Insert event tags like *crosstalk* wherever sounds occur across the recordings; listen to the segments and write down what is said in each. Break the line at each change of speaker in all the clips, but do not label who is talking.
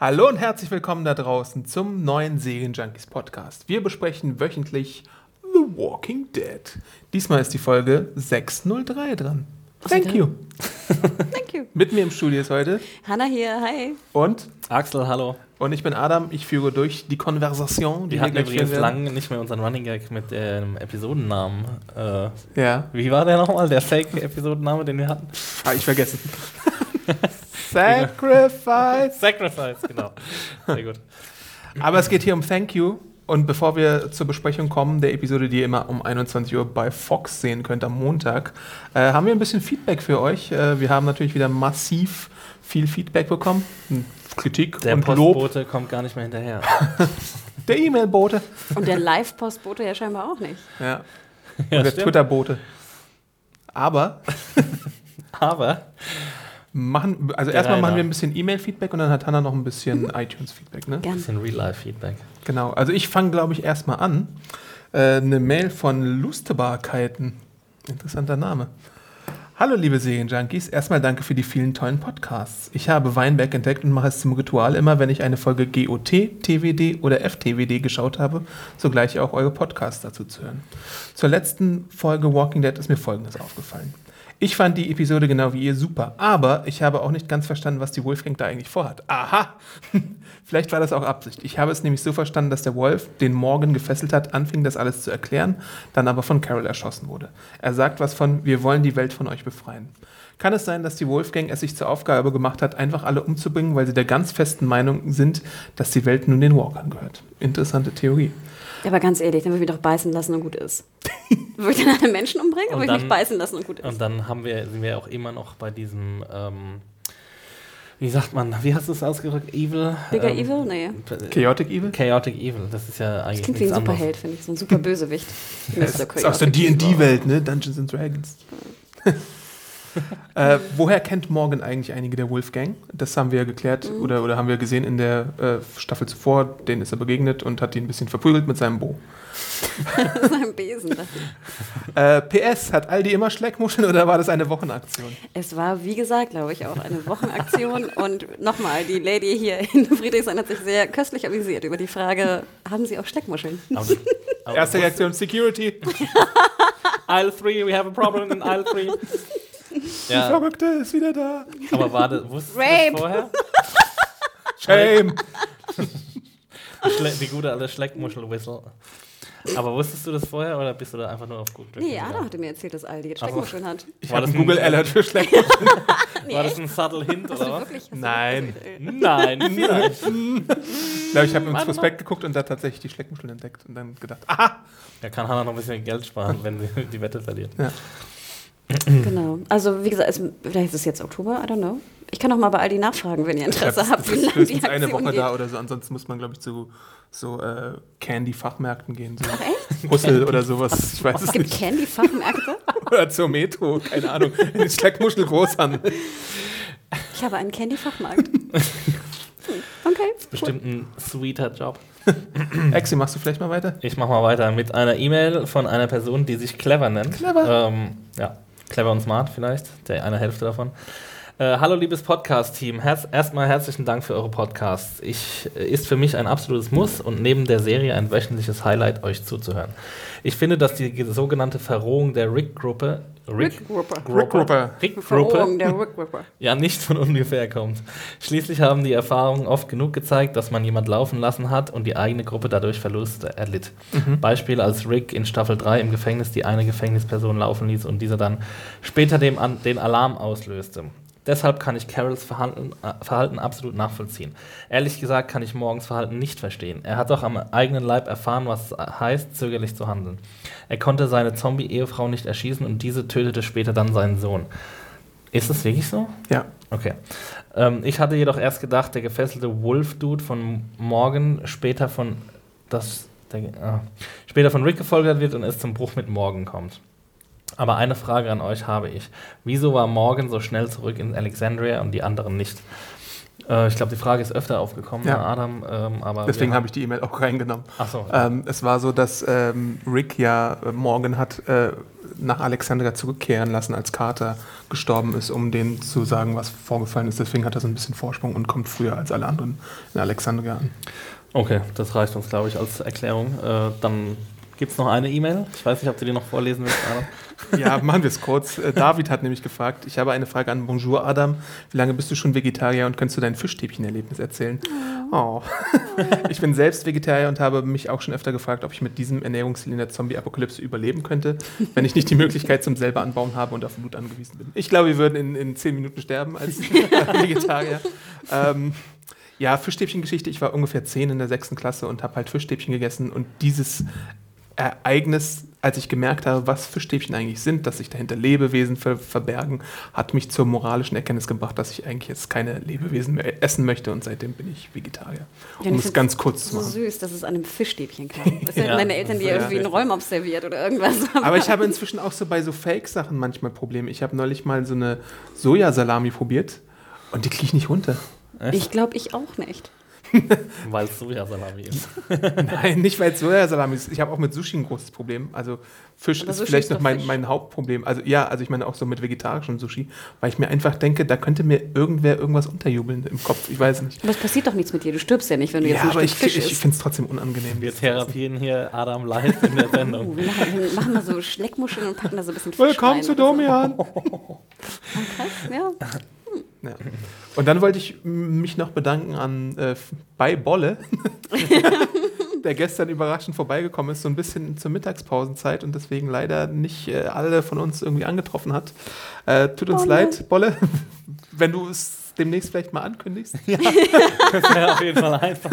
Hallo und herzlich willkommen da draußen zum neuen Serienjunkies Podcast. Wir besprechen wöchentlich The Walking Dead. Diesmal ist die Folge 603 dran. Thank you. *laughs*
Thank you.
Mit mir im Studio ist heute
Hanna hier, hi.
und
Axel, hallo.
und ich bin Adam. Ich führe durch die Konversation, die
Wir
wir
hatten übrigens lange nicht mehr unseren Running Gag mit dem Episodennamen. Äh,
Ja,
wie war der nochmal, der Fake-Episodenname, den wir hatten?
habe ich vergessen. *laughs* Sacrifice.
Sacrifice, genau. Sehr gut.
Aber es geht hier um Thank You. Und bevor wir zur Besprechung kommen, der Episode, die ihr immer um 21 Uhr bei Fox sehen könnt am Montag, äh, haben wir ein bisschen Feedback für euch. Äh, wir haben natürlich wieder massiv viel Feedback bekommen. Hm, Kritik
Der
und Lob.
Postbote kommt gar nicht mehr hinterher. *laughs*
Der E-Mail-Bote.
Und der Live-Postbote ja scheinbar auch nicht.
Ja.
Ja,
und der. Twitter-Bote. Aber
Aber
machen, also erstmal machen wir ein bisschen E-Mail-Feedback und dann hat Hannah noch ein bisschen *laughs* iTunes-Feedback. Ne?
Gern.
bisschen Real-Life-Feedback.
Genau, also ich fange, glaube ich, erstmal an. Äh, eine Mail von Lustebarkeiten. Interessanter Name. Hallo, liebe Serienjunkies. Erstmal danke für die vielen tollen Podcasts. Ich habe Weinberg entdeckt und mache es zum Ritual immer, wenn ich eine Folge GOT, TWD oder FTWD geschaut habe, sogleich auch eure Podcasts dazu zu hören. Zur letzten Folge Walking Dead ist mir Folgendes aufgefallen. Ich fand die Episode genau wie ihr super, aber ich habe auch nicht ganz verstanden, was die Wolfgang da eigentlich vorhat. Aha! *laughs* Vielleicht war das auch Absicht. Ich habe es nämlich so verstanden, dass der Wolf, den Morgan gefesselt hat, anfing, das alles zu erklären, dann aber von Carol erschossen wurde. Er sagt was von, wir wollen die Welt von euch befreien. Kann es sein, dass die Wolfgang es sich zur Aufgabe gemacht hat, einfach alle umzubringen, weil sie der ganz festen Meinung sind, dass die Welt nun den Walkern gehört? Interessante Theorie.
Aber ganz ehrlich, dann würde ich mich doch beißen lassen und gut ist. *laughs* Würde ich dann alle Menschen umbringen würde ich mich
dann-
beißen lassen und gut ist?
Und dann haben wir, sind wir auch immer noch bei diesem, ähm, wie sagt man, wie hast du es ausgedrückt? Evil?
Bigger
ähm,
Evil? Nee.
Chaotic Evil?
Chaotic Evil, das ist ja
Das
eigentlich
klingt wie ein
anderes.
Superheld, finde ich. So ein super Bösewicht. *laughs*
Ja, ist aus der. D&D-Welt, ne? Dungeons and Dragons. Äh, woher kennt Morgan eigentlich einige der Wolfgang? Das haben wir ja geklärt
Mhm.
oder, oder haben wir gesehen in der äh, Staffel zuvor. Denen ist er begegnet und hat ihn ein bisschen verprügelt mit seinem Bo. *laughs*
Das ist ein Besen.
Äh, PS, hat Aldi immer Schleckmuscheln oder war das eine Wochenaktion?
Es war, wie gesagt, glaube ich, auch eine Wochenaktion. Und nochmal, die Lady hier in Friedrichshain hat sich sehr köstlich amüsiert über die Frage, haben Sie auch Schleckmuscheln?
Erste
du
Reaktion, Security. *laughs*
Aisle 3, we have a problem in Aisle 3. *laughs*
Die
Ja,
Verrückte ist wieder da.
aber war das, wusstest du
Rape.
das vorher? *laughs*
Shame.
Die, die gute alte Schleckmuschel-Whistle. Aber wusstest du das vorher oder bist du da einfach nur auf gut Glück
Nee,
gegangen?
Adam hatte mir erzählt, dass Aldi jetzt. Schleckmuscheln hat.
Ich
War das ein-
Google Alert für Schleckmuscheln. *laughs*
War das ein subtle Hint
du
oder was?
wirklich? Du
Nein. *laughs*
Nein, vielleicht.
Ich glaube, ich habe
mal.
Prospekt geguckt und da tatsächlich die Schleckmuscheln entdeckt und dann gedacht, aha,
Da kann Hannah noch ein bisschen Geld sparen, wenn sie die Wette verliert.
Genau. Also, wie gesagt, es, vielleicht ist es jetzt Oktober, I don't know. Ich kann auch mal bei Aldi nachfragen, wenn ihr Interesse
Das
habt,
ist
wie *laughs* lange die Aktion
eine Woche
geht.
da oder so. Ansonsten muss man, glaube ich, zu so äh, Candy-Fachmärkten gehen. So
Echt?
Hussel oder sowas. Ich weiß
Es
es
gibt. Candy-Fachmärkte? *laughs*
Oder zur Metro, keine Ahnung. In den Schleckmuschel Großhandel.
Ich habe einen Candy-Fachmarkt. *laughs* Hm, Okay.
Bestimmt ein sweeter Job.
Exi, machst du vielleicht mal weiter?
Ich mache mal weiter mit einer E-Mail von einer Person, die sich Clever nennt.
Clever.
Ähm, ja, Clever und Smart vielleicht, der eine Hälfte davon. Äh, hallo liebes Podcast-Team, Herz, erstmal herzlichen Dank für eure Podcasts. Ich, äh, ist für mich ein absolutes Muss und neben der Serie ein wöchentliches Highlight, euch zuzuhören. Ich finde, dass die ge- sogenannte Verrohung der Rick-Gruppe
Rick Rupper.
Rick Rupper.
Der Rick Rupper. *laughs*
ja nicht von ungefähr kommt. Schließlich haben die Erfahrungen oft genug gezeigt, dass man jemand laufen lassen hat und die eigene Gruppe dadurch Verluste erlitt. Beispiel als Rick in Staffel 3 im Gefängnis die eine Gefängnisperson laufen ließ und dieser dann später dem an, den Alarm auslöste. Deshalb kann ich Carols Verhalten, äh, Verhalten absolut nachvollziehen. Ehrlich gesagt kann ich Morgens Verhalten nicht verstehen. Er hat doch am eigenen Leib erfahren, was es heißt, zögerlich zu handeln. Er konnte seine Zombie-Ehefrau nicht erschießen und diese tötete später dann seinen Sohn. Ist das wirklich so?
Ja.
Okay. Ähm, ich hatte jedoch erst gedacht, der gefesselte Wolf-Dude von Morgan später von das, der, ah, später von Rick gefolgert wird und es zum Bruch mit Morgan kommt. Aber eine Frage an euch habe ich. Wieso war Morgan so schnell zurück in Alexandria und die anderen nicht? Äh, ich glaube, die Frage ist öfter aufgekommen,
Ja.
ja. Adam. Ähm, aber
Deswegen habe ich die E-Mail auch reingenommen.
Ach so.
Ähm, es war so, dass ähm, Rick ja äh, Morgan hat äh, nach Alexandria zurückkehren lassen, als Carter gestorben ist, um denen zu sagen, was vorgefallen ist. Deswegen hat er so ein bisschen Vorsprung und kommt früher als alle anderen in Alexandria an.
Okay, das reicht uns, glaube ich, als Erklärung. Äh, dann gibt es noch eine E-Mail. Ich weiß nicht, ob du die noch vorlesen willst, Adam.
Ja, machen wir es kurz. Äh, David hat nämlich gefragt, ich habe eine Frage an Bonjour Adam. Wie lange bist du schon Vegetarier und kannst du dein Fischstäbchen-Erlebnis erzählen? Oh. *laughs* Ich bin selbst Vegetarier und habe mich auch schon öfter gefragt, ob ich mit diesem Ernährungsstil in der Zombie-Apokalypse überleben könnte, wenn ich nicht die Möglichkeit zum selber anbauen habe und auf Blut angewiesen bin. Ich glaube, wir würden in, in zehn Minuten sterben als *laughs* Vegetarier. Ähm, ja, Fischstäbchen-Geschichte. Ich war ungefähr zehn in der sechsten Klasse und habe halt Fischstäbchen gegessen und dieses Ereignis, als ich gemerkt habe, was Fischstäbchen eigentlich sind, dass sich dahinter Lebewesen ver verbergen, hat mich zur moralischen Erkenntnis gebracht, dass ich eigentlich jetzt keine Lebewesen mehr essen möchte und seitdem bin ich Vegetarier.
Ja,
Um
ich
es ganz kurz zu
So
machen.
süß, dass es an einem Fischstäbchen kam. *laughs* Das sind
Ja,
deine Eltern, die
das ist
irgendwie
ja
einen Rollmops serviert oder irgendwas.
Aber ich habe inzwischen auch so bei so Fake-Sachen manchmal Probleme. Ich habe neulich mal so eine Sojasalami probiert und die kriege ich nicht runter.
Ich glaube, ich auch nicht. *laughs*
Weil es Sojasalami ist. *laughs*
Nein, nicht weil es Sojasalami ist. Ich habe auch mit Sushi ein großes Problem. Also Fisch
Aber
ist
Sushi
vielleicht
ist
noch mein,
Fisch.
mein Hauptproblem. Also ja, also ich meine auch so mit vegetarischem Sushi, weil ich mir einfach denke, da könnte mir irgendwer irgendwas unterjubeln im Kopf. Ich weiß nicht.
Aber es passiert doch nichts mit dir. Du stirbst ja nicht, wenn du jetzt
Ja,
ein
aber
Stück
ich,
Fisch
ich
isst.
finde es trotzdem unangenehm.
Wir therapieren hier Adam live in der *laughs*
Oh,
Sendung.
wir machen, wir machen mal so Schleckmuscheln und packen da so ein bisschen Fisch
Willkommen
rein
zu
oder so.
Domian.
Krass, ja.
Ja. Und dann wollte ich mich noch bedanken an äh, bei Bolle, *laughs* der gestern überraschend vorbeigekommen ist, so ein bisschen zur Mittagspausenzeit und deswegen leider nicht äh, alle von uns irgendwie angetroffen hat. Äh, tut uns
Bolle.
leid, Bolle, *laughs* wenn du es demnächst vielleicht mal ankündigst,
Das *laughs* wäre auf jeden Fall einfach.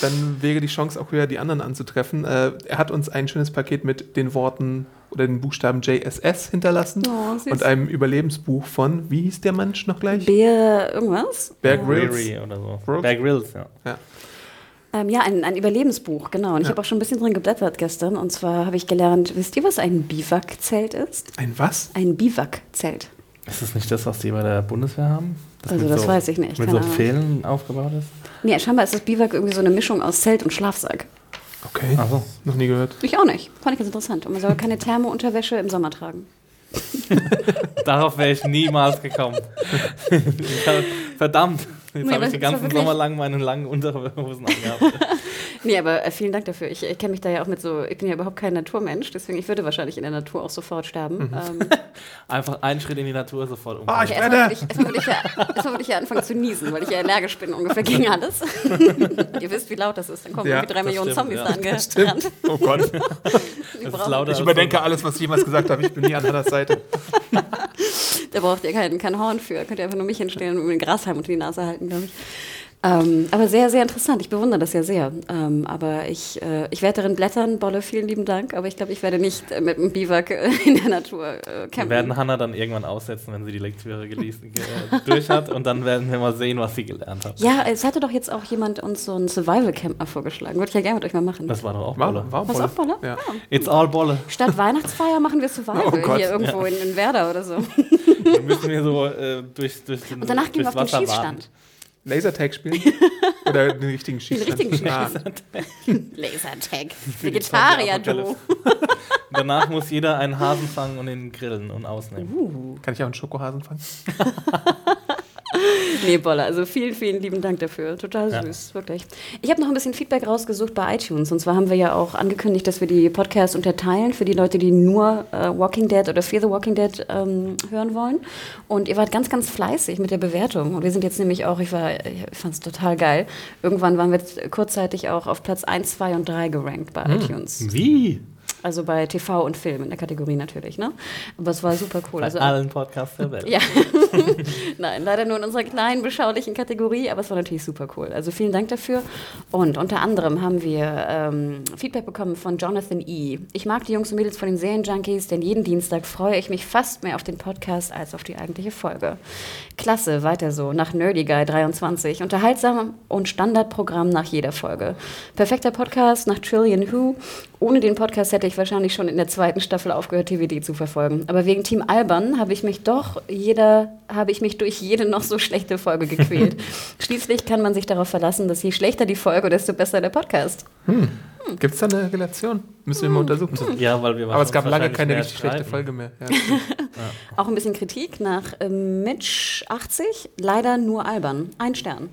dann wäre die Chance auch höher, die anderen anzutreffen. Äh, er hat uns ein schönes Paket mit den Worten oder den Buchstaben JSS hinterlassen
Oh,
und einem Überlebensbuch von, wie hieß der Mensch noch gleich?
Bär irgendwas?
Bear Grylls.
Weary oder so.
Grylls?
Bear Grylls, ja.
Ja.
Ähm, ja, ein, ein Überlebensbuch, genau. Und ich
Ja.
habe auch schon ein bisschen drin geblättert gestern. Und zwar habe ich gelernt, wisst ihr, was ein Biwakzelt ist?
Ein was?
Ein Biwakzelt.
Ist das nicht das, was die bei der Bundeswehr haben?
Also
mit
das weiß ich nicht,
Mit so. Pfählen aufgebaut ist?
Nee, scheinbar ist das Biwak irgendwie so eine Mischung aus Zelt und Schlafsack.
Okay.
Ach so.
Noch nie gehört.
Ich auch nicht. Fand ich ganz interessant. Und man soll keine Thermounterwäsche im Sommer tragen. *laughs*
Darauf wäre ich niemals gekommen. *laughs* Verdammt. Jetzt
Nee,
habe ich
war
ganzen Sommer lang meine langen Unterhosen angehabt.
Nee, aber äh, vielen Dank dafür. Ich, ich kenne mich da ja auch mit so, ich bin ja überhaupt kein Naturmensch, deswegen ich würde wahrscheinlich in der Natur auch sofort sterben. Ähm, *laughs*
Einfach einen Schritt in die Natur sofort
Ah, ich
erstmal,
werde-
würde ich, erstmal, würde ich ja, erstmal würde ich ja anfangen zu niesen, weil ich ja allergisch bin ungefähr gegen *laughs* alles. Und *laughs* ihr wisst, wie laut das ist. Dann kommen
Ja,
irgendwie drei Millionen
stimmt,
Zombies
ja.
angerannt.
Oh Gott.
Das ist lauter
Ich überdenke alles, was ich jemals gesagt habe. Ich bin nie an Hannahs Seite.
Da braucht ihr kein, kein Horn für. Könnt ihr einfach nur mich hinstellen und mir den Grashalm unter die Nase halten, glaube ich. Ähm, aber sehr, sehr interessant. Ich bewundere das ja sehr. Ähm, aber ich, äh, ich werde darin blättern. Bolle, vielen lieben Dank. Aber ich glaube, ich werde nicht äh, mit einem Biwak äh, in der Natur äh,
Wir
campen.
werden Hannah dann irgendwann aussetzen, wenn sie die Lektüre gelesen, ge durch hat und dann werden wir mal sehen, was sie gelernt hat.
ja, es hatte doch jetzt auch jemand uns so ein Survival-Camp mal vorgeschlagen. Würde ich ja gerne mit euch mal machen.
Das war doch auch
War,
Bolle.
war
Was
Bolle.
auch Bolle?
Ja.
It's all Bolle.
Statt Weihnachtsfeier machen wir Survival
Oh
hier irgendwo in, in Werder oder so.
Dann müssen wir so äh, durch, durch den
Und danach gehen wir auf den
Wasser
Schießstand.
Lasertag spielen? *laughs* Oder den richtigen
Den
Schießstand?
richtigen
Ah,
Schießstand. *laughs* Lasertag. Vegetarier-Du.
Zombie-Apokalypse. *laughs* Danach muss jeder einen Hasen fangen und ihn grillen und ausnehmen.
kann ich auch einen Schokohasen fangen?
Nee, Bolle, also vielen, vielen lieben Dank dafür. Total
Ja.
süß, wirklich. Ich habe noch ein bisschen Feedback rausgesucht bei iTunes. Und zwar haben wir ja auch angekündigt, dass wir die Podcasts unterteilen für die Leute, die nur äh, Walking Dead oder Fear the Walking Dead ähm, hören wollen. Und ihr wart ganz, ganz fleißig mit der Bewertung. Und wir sind jetzt nämlich auch, ich, war- ich fand es total geil. Irgendwann waren wir kurzzeitig auch auf Platz 1, 2 und 3 gerankt bei iTunes.
Wie?
Also bei TV und Film in der Kategorie natürlich, ne? Aber es war super cool.
Bei
Also,
allen Podcasts der Welt.
ja. *laughs* Nein, leider nur in unserer kleinen, beschaulichen Kategorie, aber es war natürlich super cool. Also vielen Dank dafür. Und unter anderem haben wir ähm, Feedback bekommen von Jonathan E. Ich mag die Jungs und Mädels von den Serienjunkies, denn jeden Dienstag freue ich mich fast mehr auf den Podcast als auf die eigentliche Folge. Klasse, weiter so, nach Nerdy Guy 23. Unterhaltsam und Standardprogramm nach jeder Folge. Perfekter Podcast nach Trillion Who ohne den Podcast hätte ich wahrscheinlich schon in der zweiten Staffel aufgehört, TVD zu verfolgen. Aber wegen Team Alban habe ich mich doch jeder, habe ich mich durch jede noch so schlechte Folge gequält. *laughs* Schließlich kann man sich darauf verlassen, dass je schlechter die Folge, desto besser der Podcast.
Hm. Gibt es da eine Relation? Müssen wir mal untersuchen.
Ja, weil wir
Aber es gab lange keine richtig schlechte. Folge mehr. Ja, *laughs*
Auch ein bisschen Kritik nach ähm, Mitch 80. Leider nur albern. Ein Stern.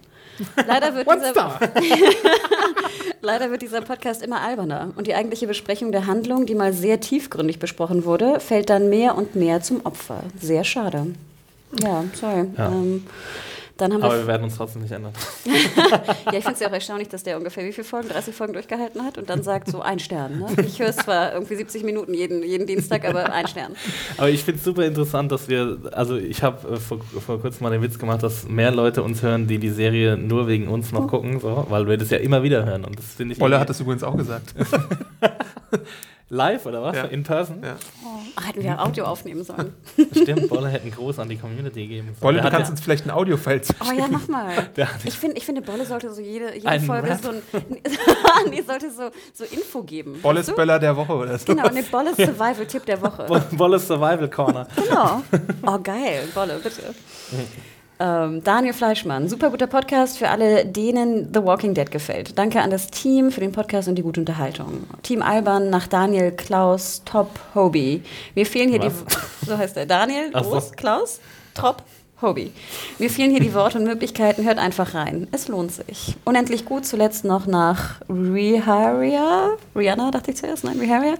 Leider wird, dieser, *laughs* leider wird dieser Podcast immer alberner. Und die eigentliche Besprechung der Handlung, die mal sehr tiefgründig besprochen wurde, fällt dann mehr und mehr zum Opfer. Sehr schade. Ja, sorry.
Ja.
Ähm, dann haben
Aber
wir
wir werden uns trotzdem nicht ändern. *laughs*
Ja, ich finde es ja auch erstaunlich, dass der ungefähr wie viele Folgen? 30 Folgen durchgehalten hat und dann sagt so ein Stern. Ne? Ich höre es zwar irgendwie 70 Minuten jeden, jeden Dienstag, aber ein Stern.
Aber ich finde es super interessant, dass wir, also ich habe äh, vor, vor kurzem mal den Witz gemacht, dass mehr Leute uns hören, die die Serie nur wegen uns noch gucken, so, weil wir das ja immer wieder hören. Und das finde ich irgendwie-
hat es übrigens auch gesagt. *laughs*
live oder was?
Ja.
In person?
Ja.
Oh, hätten wir Audio aufnehmen sollen. *laughs*
Stimmt, Bolle hätte einen Gruß an die Community geben sollen.
Bolle,
Der
du kannst
ja-
uns vielleicht ein Audio-File zu.
Oh ja, mach mal. *laughs* Ich, find, ich finde, Bolle sollte so jede, jede Folge
Rap?
so ein. *laughs* nee, sollte so, so Info geben.
Bolles? Böller der Woche oder so.
Genau, eine Bolles Survival-Tipp der Woche.
Bo- Bolles Survival Corner.
Genau. Oh, geil. Bolle, bitte. Ähm, Daniel Fleischmann, super guter Podcast für alle, denen The Walking Dead gefällt. Danke an das Team für den Podcast und die gute Unterhaltung. Team Alban nach Daniel Klaus Top Hobie. Mir fehlen hier die, *laughs* so heißt er, Daniel. Groß Klaus Top Hobie. Mir fehlen hier die Worte und Möglichkeiten, hört einfach rein. Es lohnt sich. Unendlich gut, zuletzt noch nach Riharia. Rihanna, dachte ich zuerst, nein, Riharia.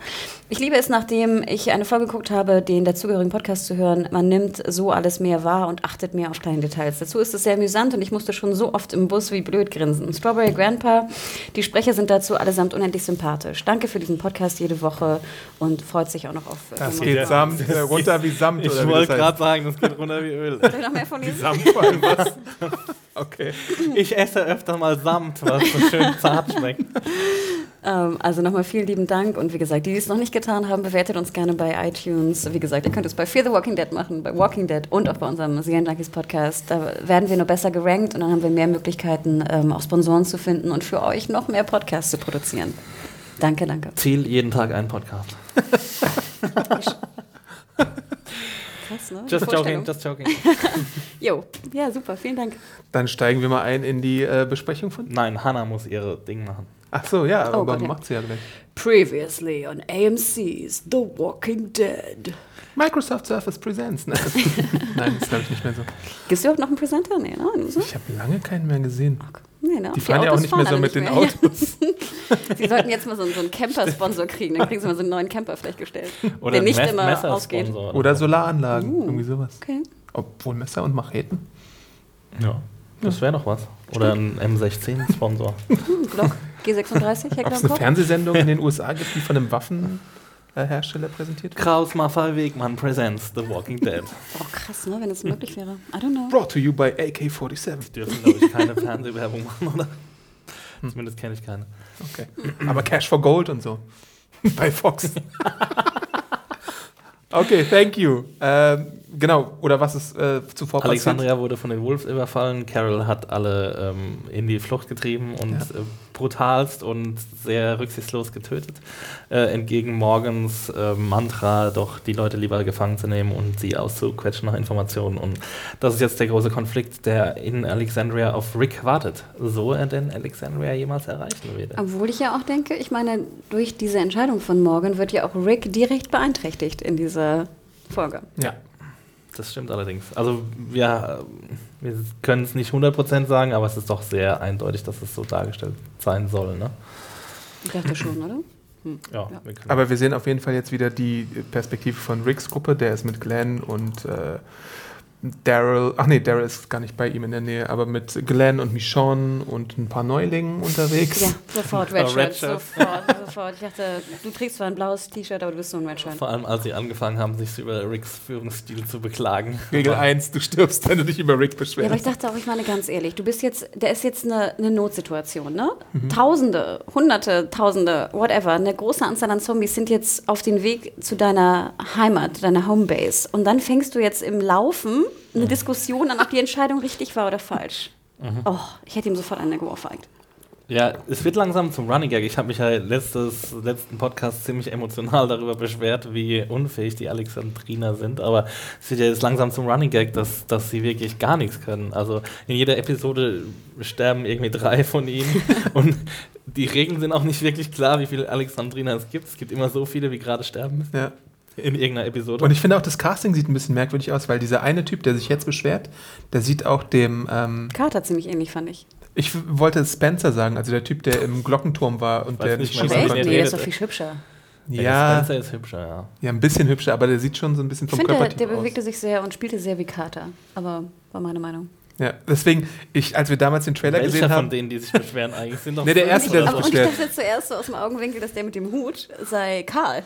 Ich liebe es, nachdem ich eine Folge geguckt habe, den dazugehörigen Podcast zu hören. Man nimmt so alles mehr wahr und achtet mehr auf kleine Details. Dazu ist es sehr amüsant und ich musste schon so oft im Bus wie blöd grinsen. Strawberry Grandpa, die Sprecher sind dazu allesamt unendlich sympathisch. Danke für diesen Podcast jede Woche und freut sich auch noch auf.
Das geht. Samt, äh, runter wie Samt.
Ich wollte gerade sagen, das geht runter wie Öl.
Mehr von lesen?
Samt vor allem was? *laughs* Okay.
Ich esse öfter mal Samt, was so schön zart schmeckt.
Ähm, also nochmal vielen lieben Dank und wie gesagt, die, die es noch nicht getan haben, bewertet uns gerne bei iTunes. Wie gesagt, ihr könnt es bei Fear the Walking Dead machen, bei Walking Dead und auch bei unserem Serien Junkies Podcast. Da werden wir nur besser gerankt und dann haben wir mehr Möglichkeiten, ähm, auch Sponsoren zu finden und für euch noch mehr Podcasts zu produzieren. Danke, danke.
Ziel jeden Tag einen Podcast. *laughs*
Ne?
Just joking, just joking. *laughs*
Jo, ja, super, vielen Dank.
Dann steigen wir mal ein in die äh, Besprechung von.
Nein, Hannah muss ihre Ding machen.
Ach so, ja,
Oh
aber
Gott, ja.
macht sie ja gleich.
Previously on AMC's The Walking Dead.
Microsoft Surface Presents. Ne? *laughs* Nein, das glaube ich nicht mehr so.
Gibt es überhaupt noch einen Presenter? Nee, ne? So?
Ich habe lange keinen mehr gesehen.
Nee, ne?
Die fahren ja auch
Autos
nicht mehr so mit den
mehr.
Autos. *laughs*
Sie sollten jetzt mal so, einen- so einen Camper-Sponsor kriegen, dann kriegen sie mal so einen neuen Camper vielleicht gestellt.
Oder
der nicht
Mess-
immer
Messersponsor
ausgeht.
oder
Oder
so.
Solaranlagen,
Uh.
irgendwie sowas.
Okay.
Obwohl Messer und Macheten.
Ja, das wäre doch was. Oder ein M16-Sponsor.
Hm, *laughs* Glock G36,
Ob es
im
eine. Fernsehsendung in den USA gibt, die von einem Waffenhersteller präsentiert wird?
Kraus Maffei Wegmann presents The Walking Dead. *laughs*
Oh, krass, ne, wenn es möglich wäre. I don't know.
Brought to you by AK-47.
Dürfen, glaube ich, keine Fernsehwerbung machen, oder? Zumindest kenne ich keine.
Okay. Aber Cash for Gold und so. *laughs* Bei Fox. *laughs* okay, thank you. Ähm, genau, oder was ist äh, zuvor passiert?
Alexandria wurde von den Wolves überfallen. Carol hat alle ähm, in die Flucht getrieben und
Ja.
äh, brutalst und sehr rücksichtslos getötet. Äh, entgegen Morgans äh, Mantra, doch die Leute lieber gefangen zu nehmen und sie auszuquetschen nach Informationen. Und das ist jetzt der große Konflikt, der in Alexandria auf Rick wartet. So er denn Alexandria jemals erreichen würde.
Obwohl ich ja auch denke, ich meine, durch diese Entscheidung von Morgan wird ja auch Rick direkt beeinträchtigt in dieser Folge.
Ja.
Das stimmt allerdings. Also wir, äh, wir können es nicht 100% sagen, aber es ist doch sehr eindeutig, dass es so dargestellt sein soll. Ne?
Ich dachte schon, oder?
Ja,
Ja.
wir
Aber wir sehen auf jeden Fall jetzt wieder die Perspektive von Ricks Gruppe. Der ist mit Glenn und äh, Daryl, ach nee, Daryl ist gar nicht bei ihm in der Nähe, aber mit Glenn und Michonne und ein paar Neulingen unterwegs.
Ja, sofort
Ja,
Redshirt.
Redshirt.
Sofort, sofort. Ich dachte, du trägst zwar ein blaues T-Shirt, aber du bist so ein Redshirt.
Vor allem, als sie angefangen haben, sich über Ricks Führungsstil zu beklagen.
Regel
Aber
1, du stirbst, wenn du dich über Rick
Ja, aber ich
beschwerst.
dachte auch, ich meine ganz ehrlich, du bist jetzt, der ist jetzt eine, eine Notsituation, ne? Tausende, Hunderte, Tausende, whatever, eine große Anzahl an Zombies sind jetzt auf dem Weg zu deiner Heimat, deiner Homebase. Und dann fängst du jetzt im Laufen eine Diskussion an, ob die Entscheidung richtig war oder falsch. Oh, ich hätte ihm sofort eine geohrfeigt.
Ja, es wird langsam zum Running Gag. Ich habe mich ja letztes, letzten Podcast ziemlich emotional darüber beschwert, wie unfähig die Alexandriner sind. Aber es wird ja jetzt langsam zum Running Gag, dass, dass sie wirklich gar nichts können. Also in jeder Episode sterben irgendwie drei von ihnen. *laughs* und die Regeln sind auch nicht wirklich klar, wie viele Alexandriner es gibt. Es gibt immer so viele, wie gerade sterben.
Ja.
In irgendeiner Episode.
Und ich finde auch, das Casting sieht ein bisschen merkwürdig aus, weil dieser eine Typ, der sich jetzt beschwert, der sieht auch dem. Ähm,
Carter ziemlich ähnlich, fand ich.
Ich wollte Spencer sagen, also der Typ, der im Glockenturm war und
Weiß
der
nicht
schießen konnte.
Nee, der ist doch viel hübscher.
Ja,
Spencer ist hübscher, ja.
ja, ein bisschen hübscher, aber der sieht schon so ein bisschen
Ich
vom
finde, der,
Körpertyp
der
aus.
bewegte sich sehr und spielte sehr wie Carter. Aber war meine Meinung.
Ja, deswegen, ich, als wir damals den Trailer
Welcher
gesehen
von
haben,
denen, die sich beschweren eigentlich, sind doch *laughs*
Nee, der erste, der sich
und ich
beschwert.
dachte zuerst so aus dem Augenwinkel, dass der mit dem Hut sei Karl.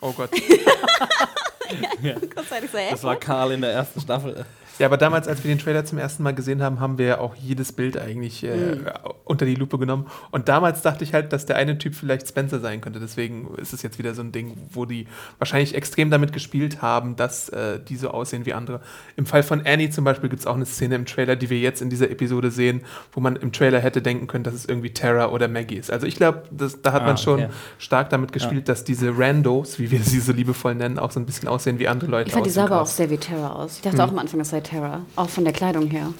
Oh Gott. *laughs*
Kurzzeitig so?
Das war Karl in der ersten Staffel.
Ja, aber damals, als wir den Trailer zum ersten Mal gesehen haben, haben wir ja auch jedes Bild eigentlich äh,
Mhm.
unter die Lupe genommen. Und damals dachte ich halt, dass der eine Typ vielleicht Spencer sein könnte. Deswegen ist es jetzt wieder so ein Ding, wo die wahrscheinlich extrem damit gespielt haben, dass äh, die so aussehen wie andere. Im Fall von Annie zum Beispiel gibt es auch eine Szene im Trailer, die wir jetzt in dieser Episode sehen, wo man im Trailer hätte denken können, dass es irgendwie Tara oder Maggie ist. Also ich glaube, da hat
Ah,
man schon
okay.
stark damit gespielt, dass diese Randos, wie wir sie so liebevoll nennen, auch so ein bisschen aussehen wie andere Leute.
Ich fand die sah aber auch sehr wie Terra aus. Ich dachte
Mhm.
auch am Anfang, das sei Terra. Auch von der Kleidung her.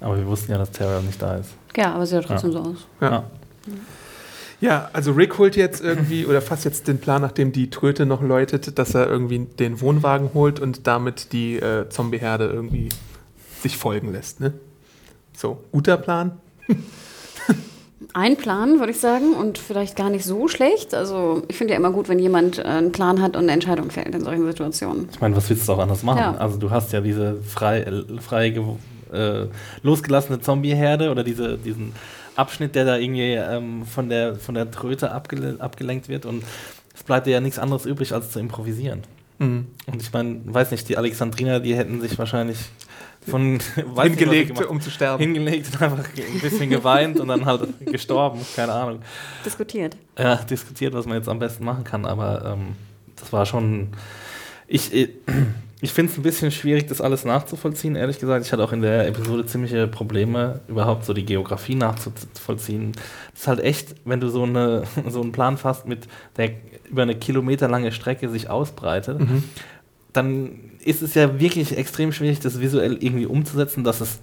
Aber wir wussten ja, dass Terra nicht da ist.
Ja, aber sie sah trotzdem
Ja.
so aus.
Ja. Ja, also Rick holt jetzt irgendwie oder fasst jetzt den Plan, nachdem die Tröte noch läutet, dass er irgendwie den Wohnwagen holt und damit die äh, Zombieherde irgendwie sich folgen lässt. Ne? So, guter Plan. *laughs*
Ein Plan, würde ich sagen, und vielleicht gar nicht so schlecht. Also, ich finde ja immer gut, wenn jemand äh, einen Plan hat und eine Entscheidung fällt in solchen Situationen.
Ich meine, was willst du auch anders machen?
Ja.
Also du hast ja diese frei, äh, frei äh, losgelassene Zombie-Herde oder diese, diesen Abschnitt, der da irgendwie ähm, von, der, von der Tröte abgele abgelenkt wird und es bleibt dir ja nichts anderes übrig, als zu improvisieren.
Mhm.
Und ich meine, weiß nicht, die Alexandriner, die hätten sich wahrscheinlich von *laughs* nicht,
Hingelegt,
gemacht-
um zu sterben.
hingelegt und einfach ein bisschen geweint und dann halt gestorben, keine Ahnung.
Diskutiert.
ja, diskutiert, was man jetzt am besten machen kann, aber ähm, das war schon. Ich, ich, finde es ein bisschen schwierig, das alles nachzuvollziehen, ehrlich gesagt. Ich hatte auch in der Episode ziemliche Probleme, überhaupt so die Geografie nachzuvollziehen. Es ist halt echt, wenn du so, eine, *laughs* so einen Plan fasst, mit der über eine kilometerlange Strecke sich ausbreitet,
Mhm.
Dann ist es ja wirklich extrem schwierig, das visuell irgendwie umzusetzen, dass es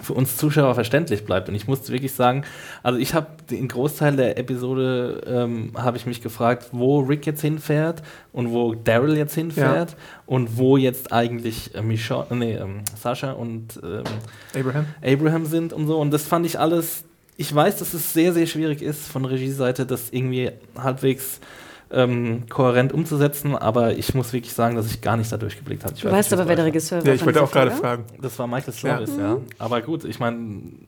für uns Zuschauer verständlich bleibt. Und ich muss wirklich sagen, also ich habe den Großteil der Episode ähm, habe ich mich gefragt, wo Rick jetzt hinfährt und wo Daryl jetzt hinfährt und wo jetzt eigentlich äh, Michonne, nee, ähm, Sascha und ähm,
Abraham.
Abraham sind und so. Und das fand ich alles. Ich weiß, dass es sehr, sehr schwierig ist, von Regieseite das irgendwie halbwegs ähm, kohärent umzusetzen, aber ich muss wirklich sagen, dass ich gar nicht da durchgeblickt habe. Ich
Du
weiß
weißt
nicht,
aber, wer der Regisseur war.
Ja, ich wollte auch gerade fragen.
das war Michael
Ja.
Slovis, ja. Aber gut, ich meine,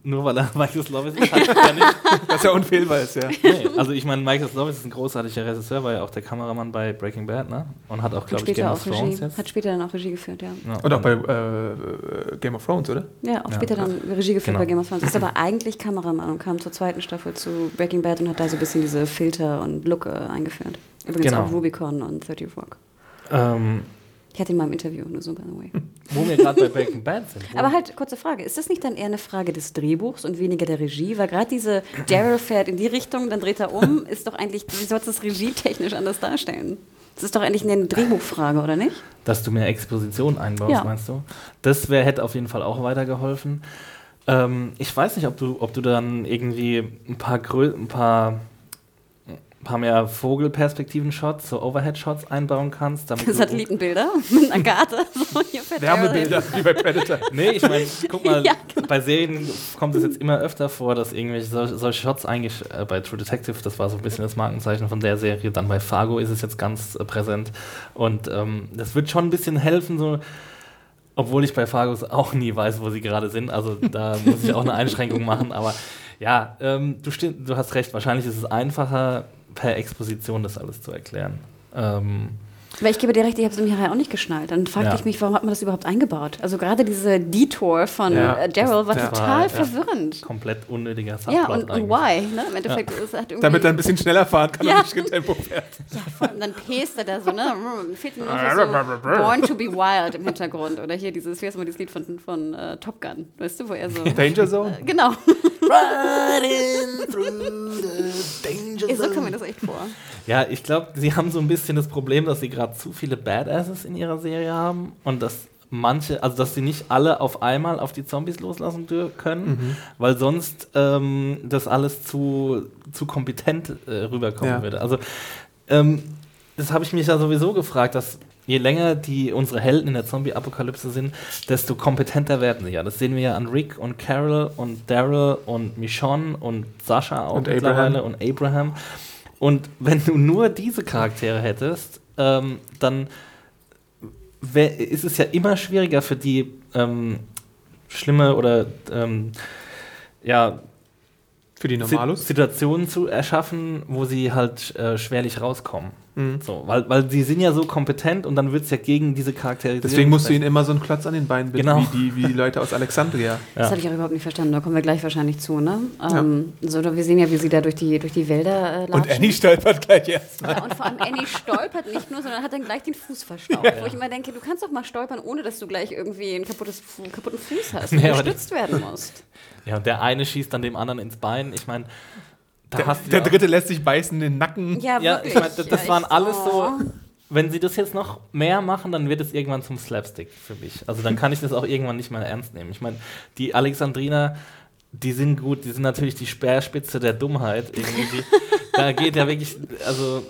nur weil er *laughs* Michael Slovis *laughs* ist, heißt das ja nicht.
Dass er unfehlbar ist, ja.
Nee, also ich meine, Michael Slovis ist ein großartiger Regisseur, war ja auch der Kameramann bei Breaking Bad, ne? Und hat auch, glaube ich, Game
später,
of
auch
Thrones
Regie,
jetzt.
hat später dann auch Regie geführt, ja.
Ja,
Und auch bei äh, Game of Thrones, oder?
Ja, auch
Ja.
später dann Regie geführt
Genau.
bei Game of Thrones. Ist aber eigentlich Kameramann und kam zur zweiten Staffel zu Breaking Bad und hat da so ein bisschen diese Filter und Look äh, eingeführt. Übrigens
Genau.
auch Rubicon und 30 Rock.
ähm,
Ich hatte ihn mal im Interview, nur so by the way. *laughs*
wo wir gerade bei Breaking Bad sind.
Aber halt, kurze Frage, ist das nicht dann eher eine Frage des Drehbuchs und weniger der Regie? Weil gerade diese Daryl fährt in die Richtung, dann dreht er um, *laughs* ist doch eigentlich, wie sollst du das regietechnisch anders darstellen? Das ist doch eigentlich eine Drehbuchfrage, oder nicht?
Dass du mehr Exposition einbaust,
Ja.
meinst du? Das wär, hätte auf jeden Fall auch weitergeholfen. Ähm, ich weiß nicht, ob du, ob du dann irgendwie ein paar, Grö ein paar, ein paar mehr Vogelperspektiven-Shots, so Overhead-Shots einbauen kannst.
Satellitenbilder *laughs* mit einer Karte. So,
Wärmebilder, wie bei Predator.
Nee, ich meine, guck mal, *laughs*
Ja,
bei Serien kommt es jetzt immer öfter vor, dass irgendwelche sol solche Shots eigentlich äh, bei True Detective, das war so ein bisschen das Markenzeichen von der Serie, dann bei Fargo ist es jetzt ganz äh, präsent. Und ähm, das wird schon ein bisschen helfen, so. Obwohl ich bei Fargo auch nie weiß, wo sie gerade sind. Also da muss ich auch eine Einschränkung machen. Aber ja, ähm, du, du hast recht. Wahrscheinlich ist es einfacher, per Exposition das alles zu erklären. Ähm,
Weil ich gebe dir recht, ich habe es im Mirai auch nicht geschnallt. Dann fragte
Ja.
ich mich, warum hat man das überhaupt eingebaut? Also gerade diese Detour von
Ja,
äh, Daryl war
ja.
total
War, ja.
verwirrend.
Komplett unnötiger
Ja,
Subplot
und, und
eigentlich.
why? Ne? Im Endeffekt ist es halt irgendwie.
Damit er ein bisschen schneller fahren kann
Ja.
und nicht Schritttempo fährt.
ja, vor allem dann pest er da so, ne? Fehlt nur so *laughs* Born to be Wild im Hintergrund. Oder hier dieses, wie heißt mal dieses Lied von, von äh, Top Gun? Weißt du, wo er so. *laughs*
Danger Zone?
Äh, genau. *laughs*
Riding through the danger
so kommt mir das echt vor.
Ja, ich glaube, sie haben so ein bisschen das Problem, dass sie gerade zu viele Badasses in ihrer Serie haben und dass manche, also dass sie nicht alle auf einmal auf die Zombies loslassen können, weil sonst ähm, das alles zu, zu kompetent äh, rüberkommen
Ja.
würde. Also ähm, das habe ich mich ja sowieso gefragt, dass je länger die unsere Helden in der Zombie-Apokalypse sind, desto kompetenter werden sie ja. Das sehen wir ja an Rick und Carol und Daryl und Michonne und Sascha auch
Und
mittlerweile
Abraham.
und Abraham. Und wenn du nur diese Charaktere hättest, ähm, dann wär, ist es ja immer schwieriger für die ähm, schlimme oder ähm, ja,
Für die Normalos?
Situationen zu erschaffen, wo sie halt äh, schwerlich rauskommen.
Mhm.
So, weil, weil die sind ja so kompetent und dann wird es ja gegen diese Charaktere.
Deswegen musst du ihnen immer so einen Klotz an den Beinen binden,
Genau.
wie, die, wie die Leute aus Alexandria. *laughs*
Das
Ja.
habe ich auch überhaupt nicht verstanden. Da kommen wir gleich wahrscheinlich zu, ne? Ähm, so, da- wir sehen ja, wie sie da durch die, durch die Wälder äh,
Und. Annie stolpert gleich erst.
Ja, und vor allem Annie stolpert nicht nur, sondern hat dann gleich den Fuß verstaucht. Wo ich immer denke, du kannst doch mal stolpern, ohne dass du gleich irgendwie einen kaputtes, kaputten Fuß hast *laughs* und gestützt werden musst.
Ja, und der eine schießt dann dem anderen ins Bein. Ich meine,
Der, der dritte lässt sich beißen in den Nacken.
Ja,
Ja,
wirklich.
ich meine, das, das
Ja,
waren
ich-
alles so. Wenn sie das jetzt noch mehr machen, dann wird es irgendwann zum Slapstick für mich. Also dann kann ich das auch irgendwann nicht mehr ernst nehmen. Ich meine, die Alexandriner, die sind gut, die sind natürlich die Speerspitze der Dummheit. Irgendwie. Da geht ja wirklich, also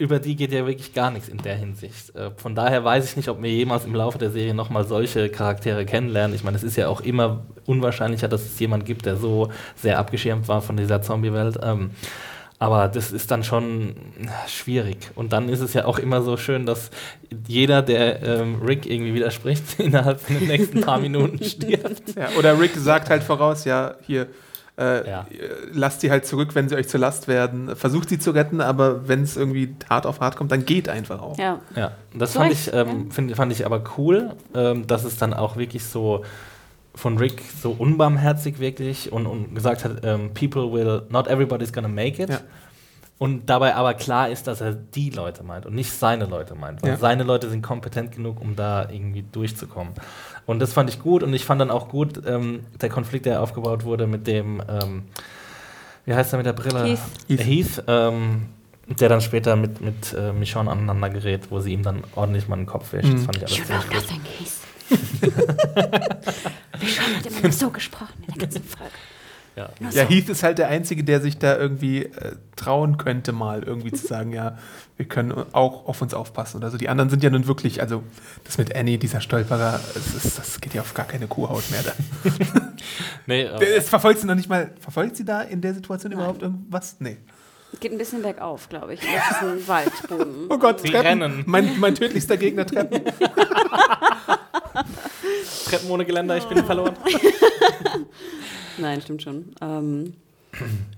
über die geht ja wirklich gar nichts in der Hinsicht. Äh, Von daher weiß ich nicht, ob wir jemals im Laufe der Serie nochmal solche Charaktere kennenlernen. Ich meine, es ist ja auch immer unwahrscheinlicher, dass es jemand gibt, der so sehr abgeschirmt war von dieser Zombie-Welt. Ähm, aber das ist dann schon schwierig. Und dann ist es ja auch immer so schön, dass jeder, der ähm, Rick irgendwie widerspricht, *laughs* innerhalb von den nächsten paar Minuten stirbt.
Ja, oder Rick sagt halt voraus, ja, hier, äh,
Ja.
lasst sie halt zurück, wenn sie euch zur Last werden. Versucht sie zu retten, aber wenn es irgendwie hart auf hart kommt, dann geht einfach auch.
Ja.
Ja, das fand ich, ähm, find, fand ich aber cool, ähm, dass es dann auch wirklich so von Rick so unbarmherzig wirklich und, und gesagt hat, ähm, people will, not everybody's gonna make it.
Ja.
Und dabei aber klar ist, dass er die Leute meint und nicht seine Leute meint. Weil
Ja.
seine Leute sind kompetent genug, um da irgendwie durchzukommen. Und das fand ich gut und ich fand dann auch gut, ähm, der Konflikt, der aufgebaut wurde mit dem, ähm, wie heißt er mit der Brille?
Heath.
Heath.
Heath, ähm, der dann später mit, mit äh, Michonne aneinander gerät, wo sie ihm dann ordentlich mal den Kopf wäscht. Das
Mhm.
fand ich alles
You know nothing, Heath. Michonne hat immer so gesprochen in der ganzen Folge.
Ja.
Ja. Heath ist halt der Einzige, der sich da irgendwie äh, trauen könnte, mal irgendwie zu *laughs* sagen, ja, wir können auch auf uns aufpassen oder so. Die anderen sind ja nun wirklich, also das mit Annie, dieser Stolperer, ist, das geht ja auf gar keine Kuhhaut mehr dann. *laughs*
Nee, *laughs*
Es verfolgt sie noch nicht mal, verfolgt sie da in der Situation
Nein.
überhaupt irgendwas? Nee.
Geht ein bisschen bergauf, glaube ich. Das ist ein Waldboden.
Oh Gott,
Sie
Treppen.
rennen.
Mein, mein tödlichster Gegner Treppen.
Treppen ohne Geländer, ich bin verloren.
Nein, stimmt schon. Ähm,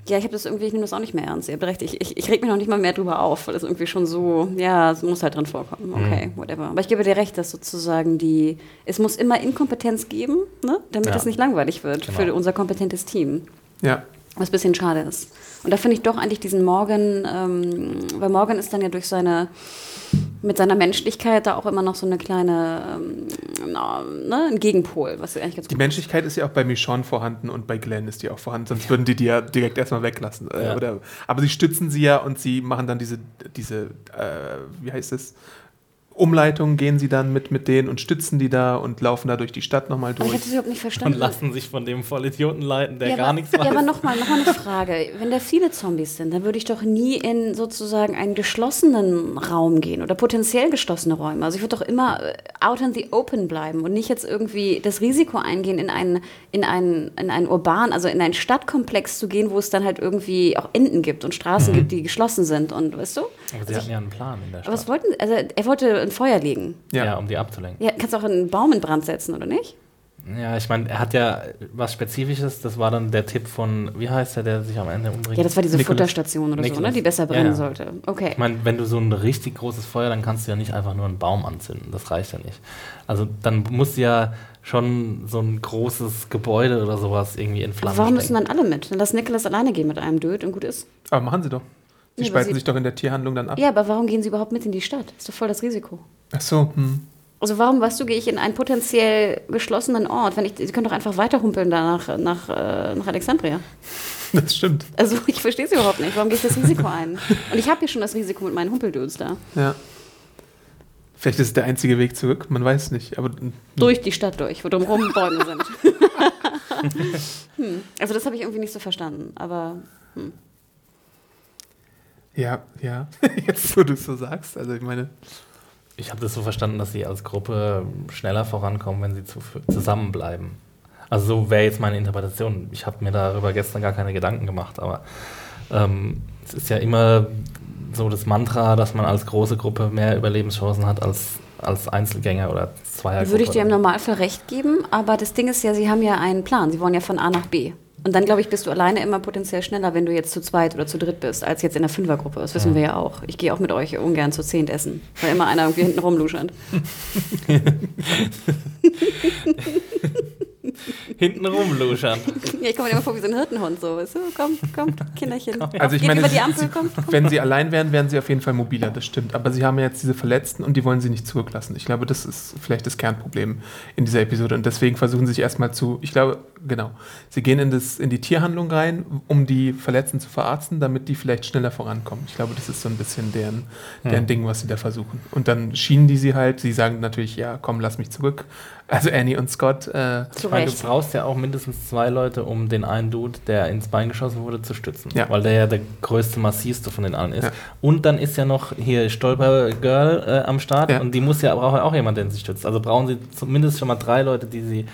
ja, ich habe das irgendwie, ich nehme das auch nicht mehr ernst. Ihr habt recht, ich, ich, ich reg mich noch nicht mal mehr drüber auf, weil das irgendwie schon so, ja, es muss halt drin vorkommen. Okay, whatever. Aber ich gebe dir recht, dass sozusagen die, es muss immer Inkompetenz geben, ne? damit
Ja.
es nicht langweilig wird
Genau.
für unser kompetentes Team.
Ja.
Was ein bisschen schade ist. Und da finde ich doch eigentlich diesen Morgan, ähm, weil Morgan ist dann ja durch seine, mit seiner Menschlichkeit da auch immer noch so eine kleine, ähm, ne, ein Gegenpol, was eigentlich ganz
Die Menschlichkeit ist ja auch bei Michonne vorhanden und bei Glenn ist die auch vorhanden, sonst würden die die ja direkt erstmal weglassen. Äh,
Ja.
Oder, aber sie stützen sie ja und sie machen dann diese, diese äh, wie heißt es, Umleitungen gehen sie dann mit, mit denen und stützen die da und laufen da durch die Stadt nochmal
Aber ich
durch.
hätte es überhaupt nicht verstanden.
Und lassen sich von dem Vollidioten leiten, der
ja,
gar
aber,
nichts weiß.
Ja, aber nochmal noch mal eine Frage. Wenn da viele Zombies sind, dann würde ich doch nie in sozusagen einen geschlossenen Raum gehen oder potenziell geschlossene Räume. Also ich würde doch immer äh, out in the open bleiben und nicht jetzt irgendwie das Risiko eingehen, in einen, in einen, in einen urban, also in einen Stadtkomplex zu gehen, wo es dann halt irgendwie auch Enden gibt und Straßen gibt, die geschlossen sind und weißt du?
Aber sie hatten ja einen Plan in der
Aber was
Stadt.
wollten, also er wollte ein Feuer legen.
Ja.
Ja.
um die abzulenken.
Ja, kannst auch einen Baum in Brand setzen, oder nicht?
Ja, ich meine, er hat ja was Spezifisches, das war dann der Tipp von, wie heißt der, der sich am Ende umbringt?
Ja, das war diese
Nicholas.
Futterstation oder so,
Nicholas.
ne? die besser
Ja,
brennen
ja.
sollte. Okay.
Ich meine, wenn du so ein richtig großes Feuer, dann kannst du ja nicht einfach nur einen Baum anzünden. Das reicht ja nicht. Also dann musst du ja schon so ein großes Gebäude oder sowas irgendwie in
Aber
Flammen
warum müssen
stecken.
dann alle mit? Dann lass Nicholas alleine gehen mit einem Dude und gut ist.
Aber machen sie doch. Sie
Nee,
spalten
sie-
sich doch in der Tierhandlung dann ab.
Ja, aber warum gehen sie überhaupt mit in die Stadt? Ist doch voll das Risiko.
Ach so, hm.
Also warum, weißt du, gehe ich in einen potenziell geschlossenen Ort? Wenn ich, sie können doch einfach weiterhumpeln da nach, nach, äh, nach Alexandria. *laughs*
Das stimmt.
Also ich verstehe es überhaupt nicht. Warum gehe ich das Risiko ein? Und ich habe hier schon das Risiko mit meinen Humpeldudes da.
Ja. Vielleicht ist es der einzige Weg zurück, man weiß nicht. Aber hm,
Durch die Stadt durch, wo drumherum Bäume sind. *laughs* hm. Also das habe ich irgendwie nicht so verstanden. Aber
ja, ja. *laughs* Jetzt, wo du es so sagst. Also ich meine,
Ich habe das so verstanden, dass sie als Gruppe schneller vorankommen, wenn sie zu, zusammenbleiben. Also so wäre jetzt meine Interpretation. Ich habe mir darüber gestern gar keine Gedanken gemacht, aber ähm, es ist ja immer so das Mantra, dass man als große Gruppe mehr Überlebenschancen hat als, als Einzelgänger oder Zweiergruppe.
würde ich dir im Normalfall recht geben. Aber das Ding ist ja, sie haben ja einen Plan. Sie wollen ja von A nach B. Und dann, glaube ich, bist du alleine immer potenziell schneller, wenn du jetzt zu zweit oder zu dritt bist, als jetzt in der Fünfergruppe. Das wissen
Ja.
wir ja auch. Ich gehe auch mit euch ungern zu zehnt essen, weil immer einer irgendwie hinten rumluschert. *laughs*
Hinten rumluschern.
Ja, ich komme mir immer vor wie so ein Hirtenhund. So, weißt du? Komm, komm, Kinderchen.
Also ich
Geht
meine,
über die
sie-
Ampel, komm, komm.
wenn sie allein wären, wären sie auf jeden Fall mobiler, das stimmt. Aber sie haben ja jetzt diese Verletzten und die wollen sie nicht zurücklassen. Ich glaube, das ist vielleicht das Kernproblem in dieser Episode. Und deswegen versuchen sie sich erstmal zu, ich glaube, genau, sie gehen in, das, in die Tierhandlung rein, um die Verletzten zu verarzten, damit die vielleicht schneller vorankommen. Ich glaube, das ist so ein bisschen deren, deren
Hm.
Ding, was sie da versuchen. Und dann schienen die sie halt, sie sagen natürlich, ja, komm, lass mich zurück. Also Annie und Scott, äh,
meine, du brauchst ja auch mindestens zwei Leute, um den einen Dude, der ins Bein geschossen wurde, zu stützen.
Ja.
Weil der ja der größte, massivste von den allen ist.
Ja.
Und dann ist ja noch hier Stolper Girl äh, am Start
Ja.
und die muss ja, braucht ja auch jemand, der sie stützt. Also brauchen sie zumindest schon mal drei Leute, die sie.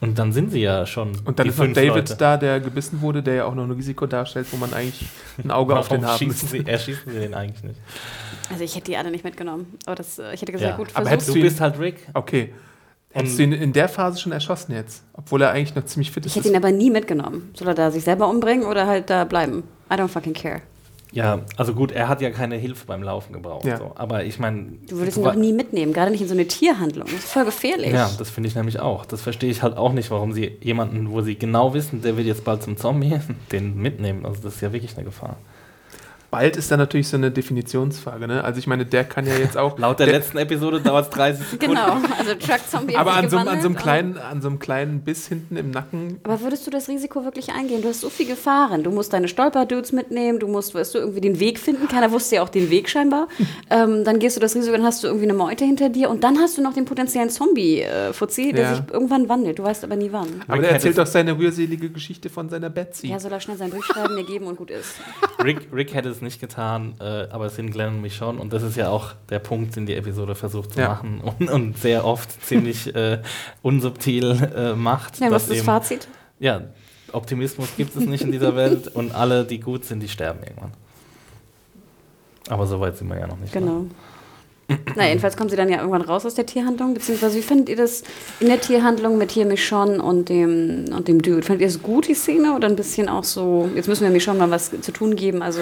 Und dann sind sie ja schon.
und dann
die
ist noch David
Leute.
da, der gebissen wurde, der ja auch noch ein Risiko darstellt, wo man eigentlich ein Auge *laughs* auf den haben
schießen sie, erschießen sie den eigentlich nicht?
Also ich hätte die alle nicht mitgenommen. Aber das, äh, ich hätte gesagt,
Ja.
gut,
Aber
versuch's.
hättest
Du
du ihn-
bist halt Rick.
Okay. Hättest du ihn in der Phase schon erschossen jetzt? Obwohl er eigentlich noch ziemlich fit ist.
Ich hätte ihn aber nie mitgenommen. Soll er da sich selber umbringen oder halt da bleiben? I don't fucking care.
Ja, also gut, er hat ja keine Hilfe beim Laufen gebraucht.
Ja.
So. Aber ich meine.
Du würdest ihn doch nie mitnehmen, gerade nicht in so eine Tierhandlung. Das ist voll gefährlich.
Ja, das finde ich nämlich auch. Das verstehe ich halt auch nicht, warum sie jemanden, wo sie genau wissen, der wird jetzt bald zum Zombie, *laughs* den mitnehmen. Also das ist ja wirklich eine Gefahr.
Bald ist da natürlich so eine Definitionsfrage. Ne? Also ich meine, der kann ja jetzt auch... *laughs*
Laut der, letzten Episode dauert es 30 Sekunden.
Genau, also Truck-Zombie hat
aber an so, einem- an, so einem kleinen, an so einem kleinen Biss hinten im Nacken...
Aber würdest du das Risiko wirklich eingehen? Du hast so viel Gefahren. Du musst deine Stolperdudes mitnehmen, du musst, weißt du, irgendwie den Weg finden. Keiner wusste ja auch den Weg scheinbar. *laughs* ähm, dann gehst du das Risiko, dann hast du irgendwie eine Meute hinter dir und dann hast du noch den potenziellen Zombie-Fuzzi, der
Ja.
sich irgendwann wandelt. Du weißt aber nie wann.
Aber
Rick
der erzählt doch seine rührselige Geschichte von seiner Betsy.
Ja, soll er schnell sein Durchschreiben mir geben und gut ist.
Rick, Rick hätte es nicht getan, äh, aber es sind Glenn und mich schon. Und das ist ja auch der Punkt, den die Episode versucht zu
Ja.
machen *laughs* und, und sehr oft ziemlich äh, unsubtil äh, macht.
Ja, was ist das Fazit?
Ja, Optimismus gibt es nicht in dieser Welt und alle, die gut sind, die sterben irgendwann. Aber so weit sind wir ja noch nicht. ne?
Genau. Na, jedenfalls kommen sie dann ja irgendwann raus aus der Tierhandlung, beziehungsweise wie findet ihr das in der Tierhandlung mit hier Michonne und dem, und dem Dude? Findet ihr es gut, die Szene, oder ein bisschen auch so, jetzt müssen wir Michonne mal was zu tun geben, also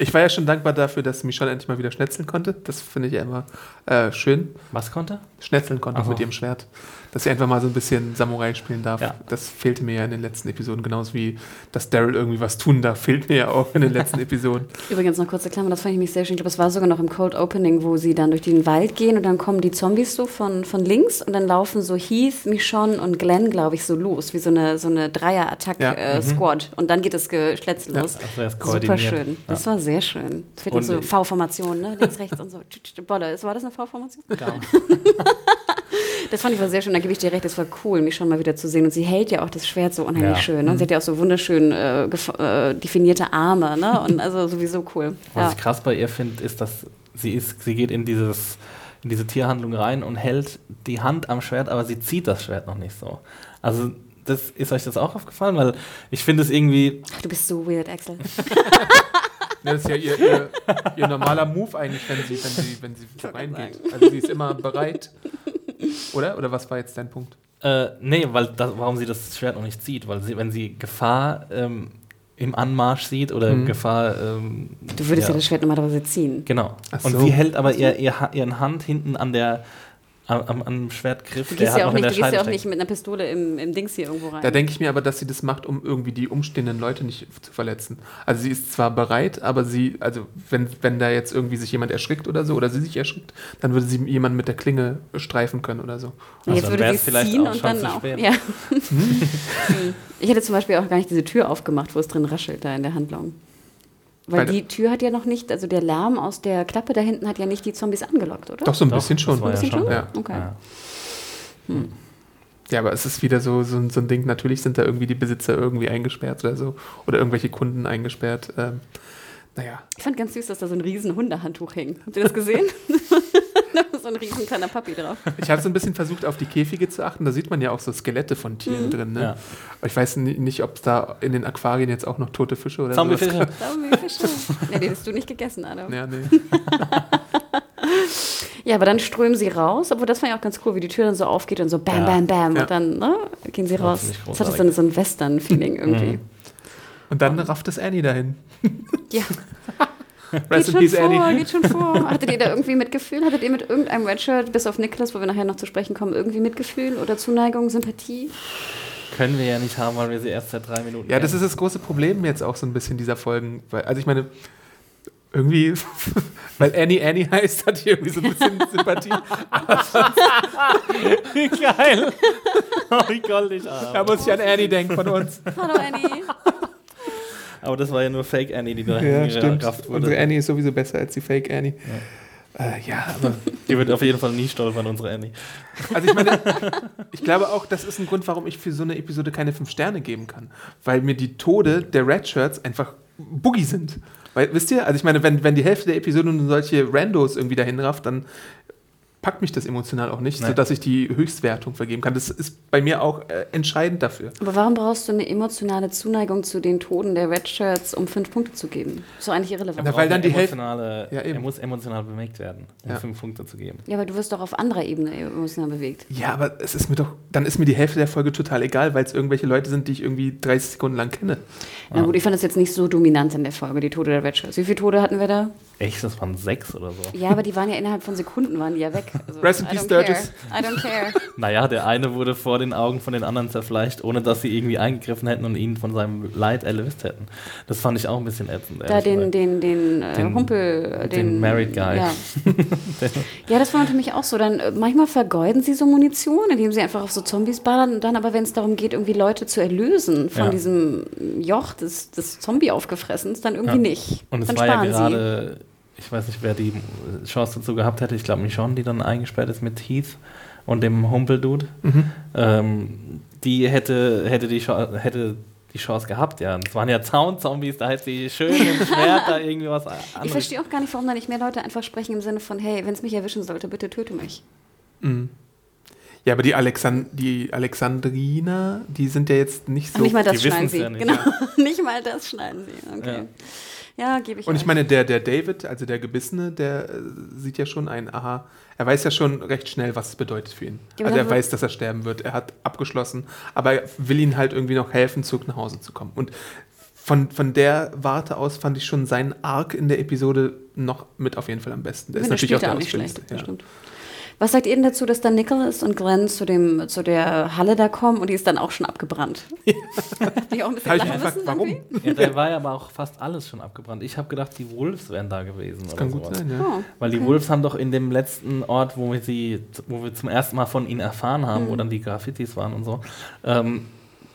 Ich war ja schon dankbar dafür, dass Michonne endlich mal wieder schnetzeln konnte. Das finde ich ja immer äh, schön.
Was konnte?
Schnetzeln konnte
so.
mit ihrem Schwert. Dass sie einfach mal so ein bisschen Samurai spielen darf.
Ja.
Das fehlte mir ja in den letzten Episoden. Genauso wie, dass Daryl irgendwie was tun darf, fehlt mir ja auch in den letzten *laughs* Episoden.
Übrigens noch kurze Klammer, das fand ich mich sehr schön. Ich glaube, es war sogar noch im Cold Opening, wo sie dann durch den Wald gehen und dann kommen die Zombies so von, von links und dann laufen so Heath, Michonne und Glenn, glaube ich, so los, wie so eine, so eine
Ja.
Dreier-Attack-Squad. Und dann geht das Geschletzel
Ja.
los.
Er ist
Super schön. Das war sehr schön. Es fehlt so
ich-
V-Formation, ne? Links, rechts und so. Bolle. War das eine V-Formation?
Ja. *laughs*
Das fand ich war sehr schön, da gebe ich dir recht, das war cool, mich schon mal wieder zu sehen. Und sie hält ja auch das Schwert so unheimlich
Ja.
schön. Ne? Und sie hat ja auch so wunderschön äh, äh, definierte Arme, ne? Und also sowieso cool.
Was
Ja.
ich krass bei ihr finde, ist, dass sie ist, sie geht in dieses in diese Tierhandlung rein und hält die Hand am Schwert, aber sie zieht das Schwert noch nicht so. Also das, ist euch das auch aufgefallen? Weil ich finde es irgendwie,
Ach, du bist so weird, Axel. *laughs*
Das ist ja ihr, ihr, ihr normaler Move eigentlich, wenn sie, wenn sie, wenn sie reingeht. Also sie ist immer bereit. Oder? Oder was war jetzt dein Punkt?
Äh, nee, weil das, warum sie das Schwert noch nicht zieht, weil sie, wenn sie Gefahr ähm, im Anmarsch sieht oder
Mhm.
Gefahr. Ähm,
Du würdest ja, das Schwert normalerweise ziehen.
Genau.
Ach
Und
so.
sie hält aber ihr, ihr, ihren Hand hinten an der am, am, am Schwertgriff,
Du gehst ja auch nicht,
der
du gehst
Scheide
ja auch nicht mit einer Pistole im, im Dings hier irgendwo rein.
Da denke ich mir aber, dass sie das macht, um irgendwie die umstehenden Leute nicht zu verletzen. Also sie ist zwar bereit, aber sie, also wenn, wenn da jetzt irgendwie sich jemand erschrickt oder so, oder sie sich erschrickt, dann würde sie jemanden mit der Klinge streifen können oder so.
Also
jetzt würde sie
vielleicht
ziehen
auch
und
schon
dann
zu
auch.
spät.
Ja. *laughs* ich hätte zum Beispiel auch gar nicht diese Tür aufgemacht, wo es drin raschelt, da in der Handlung. Weil,
Weil-
die Tür hat ja noch nicht, also der Lärm aus der Klappe da hinten hat ja nicht die Zombies angelockt, oder?
Doch, so ein
Doch,
bisschen
das
schon.
Ein bisschen schon?
Ja.
Okay.
Ja.
Ja, aber es ist wieder so, so, ein- so ein Ding, natürlich sind da irgendwie die Besitzer irgendwie eingesperrt oder so. Oder irgendwelche Kunden eingesperrt. Ähm, naja.
Ich fand ganz süß, dass da so ein riesen Hundehandtuch hing. Habt ihr das gesehen? *laughs* *laughs* *laughs* so ein riesen kleiner Papi drauf.
Ich habe so ein bisschen versucht, auf die Käfige zu achten. Da sieht man ja auch so Skelette von Tieren
Mhm.
drin. Ne?
Ja.
Ich weiß ni- nicht, ob es da in den Aquarien jetzt auch noch tote Fische oder sowas
Zombiefische.
Zombie-Fische. Ja, die hast du nicht gegessen, Adam.
Ja, nee. *laughs*
Ja, aber dann strömen sie raus, obwohl das fand ich auch ganz cool, wie die Tür dann so aufgeht und so bam,
Ja.
bam, bam.
Ja.
Und dann ne, gehen sie raus. Das hat dann so ein Western-Feeling irgendwie.
Mhm.
Und dann rafft es Annie dahin.
Ja, *laughs* *laughs*
Rest
geht schon
peace,
vor,
Annie.
geht schon vor. *laughs* Hattet ihr da irgendwie Mitgefühl? Hattet ihr mit irgendeinem Redshirt, bis auf Nicholas, wo wir nachher noch zu sprechen kommen, irgendwie Mitgefühl oder Zuneigung, Sympathie?
Können wir ja nicht haben, weil wir sie erst seit drei Minuten
Ja, das ist
kennen.
das große Problem jetzt auch so ein bisschen dieser Folgen. Weil, also ich meine, irgendwie, *laughs* weil Annie Annie heißt, hat hier irgendwie so ein bisschen Sympathie.
Wie geil. oh, wie goldig.
Da muss ich an Annie denken von uns.
Hallo Annie.
Aber das war ja nur Fake Annie, die da
Ja,
gerafft
Unsere
wurde.
Annie ist sowieso besser als die Fake Annie. Ja, äh, ja aber *laughs*
Die wird auf jeden Fall nie stolpern, unsere Annie.
Also ich meine, ich glaube auch, das ist ein Grund, warum ich für so eine Episode keine fünf Sterne geben kann. Weil mir die Tode der Red Shirts einfach Boogie sind. Weil, wisst ihr, also ich meine, wenn, wenn die Hälfte der Episode nur solche Randos irgendwie dahin rafft, dann packt mich das emotional auch nicht,
Nee.
sodass ich die Höchstwertung vergeben kann. Das ist bei mir auch äh, entscheidend dafür.
Aber warum brauchst du eine emotionale Zuneigung zu den Toten der Red Shirts, um fünf Punkte zu geben? Ist doch eigentlich irrelevant.
Na, weil dann die Hälfte-
emotionale,
Ja, eben.
Er muss emotional bewegt werden, um
Ja.
fünf Punkte zu geben.
ja, aber du wirst doch auf anderer Ebene emotional bewegt.
Ja, aber es ist mir doch, dann ist mir die Hälfte der Folge total egal, weil es irgendwelche Leute sind, die ich irgendwie 30 Sekunden lang kenne.
Na gut, ich fand das jetzt nicht so dominant in der Folge, die Tode der Red Shirts. Wie viele Tote hatten wir da?
Echt, das waren sechs oder so.
Ja, aber die waren ja innerhalb von Sekunden waren die ja weg. Also,
Rest in
I
peace,
don't care.
Sturgis.
I don't care. *laughs*
Naja, der eine wurde vor den Augen von den anderen zerfleischt, ohne dass sie irgendwie eingegriffen hätten und ihn von seinem Leid erlöst hätten. Das fand ich auch ein bisschen ätzend.
Da den, den, den, äh,
Den-
Humpel, äh,
den
den
Married Guy.
Ja. *laughs* ja, das war natürlich auch so. Dann äh, manchmal vergeuden sie so Munition, indem sie einfach auf so Zombies ballern. Und dann aber, wenn es darum geht, irgendwie Leute zu erlösen von
Ja.
diesem Joch des, des Zombie-Aufgefressens, dann irgendwie
Ja.
nicht.
Und es
dann
war ja
sparen sie.
Ich weiß nicht, wer die Chance dazu gehabt hätte. Ich glaube Michonne, die dann eingesperrt ist mit Heath und dem Humpel-Dude.
Mhm.
Ähm, die hätte, hätte, die Chance, hätte die Chance gehabt, ja. Es waren ja Zaun-Zombies, da hätte sie schön dem Schwert da irgendwie was
Ich
anderes.
verstehe auch gar nicht, warum da nicht mehr Leute einfach sprechen im Sinne von, hey, wenn es mich erwischen sollte, bitte töte mich.
Mhm. Ja, aber die, Alexan die Alexandriner, die sind ja jetzt nicht so.
nicht mal das
die
schneiden sie.
ja nicht.
genau, *laughs* nicht mal das schneiden sie. Okay. Ja, gebe ich
Und ich
euch.
meine, der, der David, also der Gebissene, der äh, sieht ja schon ein, aha, er weiß ja schon recht schnell, was es bedeutet für ihn.
Ja, aber
also er weiß, dass er sterben wird. Er hat abgeschlossen, aber er will ihn halt irgendwie noch helfen, zurück nach Hause zu kommen. Und von, von der Warte aus fand ich schon seinen Arc in der Episode noch mit auf jeden Fall am besten. Der ist natürlich auch der
spielt auch nicht schlecht,
ausführlichste.
das
Ja.
stimmt. Was sagt ihr denn dazu, dass dann Nicholas und Glenn zu, dem, zu der Halle da kommen und die ist dann auch schon abgebrannt? die *laughs* auch ein bisschen
Habe ich mich
lachen
gefragt,
müssen
warum?
irgendwie?
Ja, da war ja aber auch fast alles schon abgebrannt. Ich habe gedacht, die Wolves wären da gewesen.
Das
oder
kann gut
sowas.
sein, ja.
Oh,
Weil die
okay.
Wolves haben doch in dem letzten Ort, wo wir sie, wo wir zum ersten Mal von ihnen erfahren haben,
Mhm.
wo dann die Graffitis waren und so, ähm,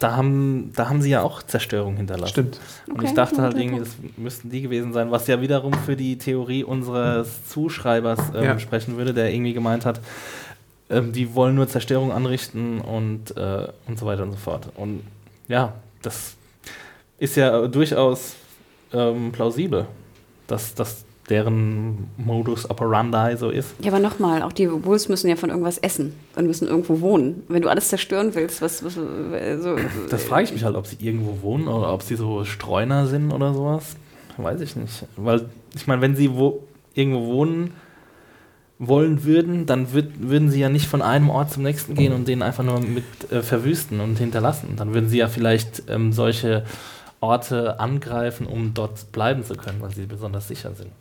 da haben, da haben sie ja auch Zerstörung hinterlassen.
Stimmt.
Und
Okay,
ich dachte halt irgendwie, das müssten die gewesen sein, was ja wiederum für die Theorie unseres Zuschreibers ähm,
Ja.
sprechen würde, der irgendwie gemeint hat, ähm, die wollen nur Zerstörung anrichten und, äh, und so weiter und so fort. Und ja, das ist ja durchaus ähm, plausibel, dass das deren Modus operandi so ist.
Ja, aber nochmal, auch die Wolves müssen ja von irgendwas essen und müssen irgendwo wohnen. Wenn du alles zerstören willst, was, was so,
Das frage ich mich halt, ob sie irgendwo wohnen oder ob sie so Streuner sind oder sowas. Weiß ich nicht. Weil, ich meine, wenn sie wo irgendwo wohnen, wollen würden, dann würd, würden sie ja nicht von einem Ort zum nächsten gehen und den einfach nur mit äh, verwüsten und hinterlassen. Dann würden sie ja vielleicht ähm, solche Orte angreifen, um dort bleiben zu können, weil sie besonders sicher sind.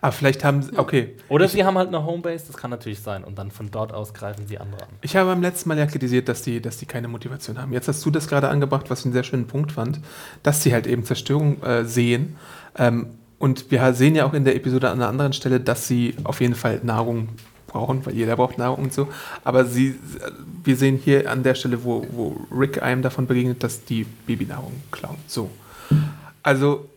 Aber vielleicht haben sie, okay.
Oder sie haben halt eine Homebase, das kann natürlich sein, und dann von dort aus greifen sie andere an.
Ich habe beim letzten Mal ja kritisiert, dass die, dass die keine Motivation haben. Jetzt hast du das gerade angebracht, was ich einen sehr schönen Punkt fand, dass sie halt eben Zerstörung äh, sehen. Ähm, und wir sehen ja auch in der Episode an einer anderen Stelle, dass sie auf jeden Fall Nahrung brauchen, weil jeder braucht Nahrung und so. Aber sie, wir sehen hier an der Stelle, wo, wo Rick einem davon begegnet, dass die Babynahrung klauen. So. Also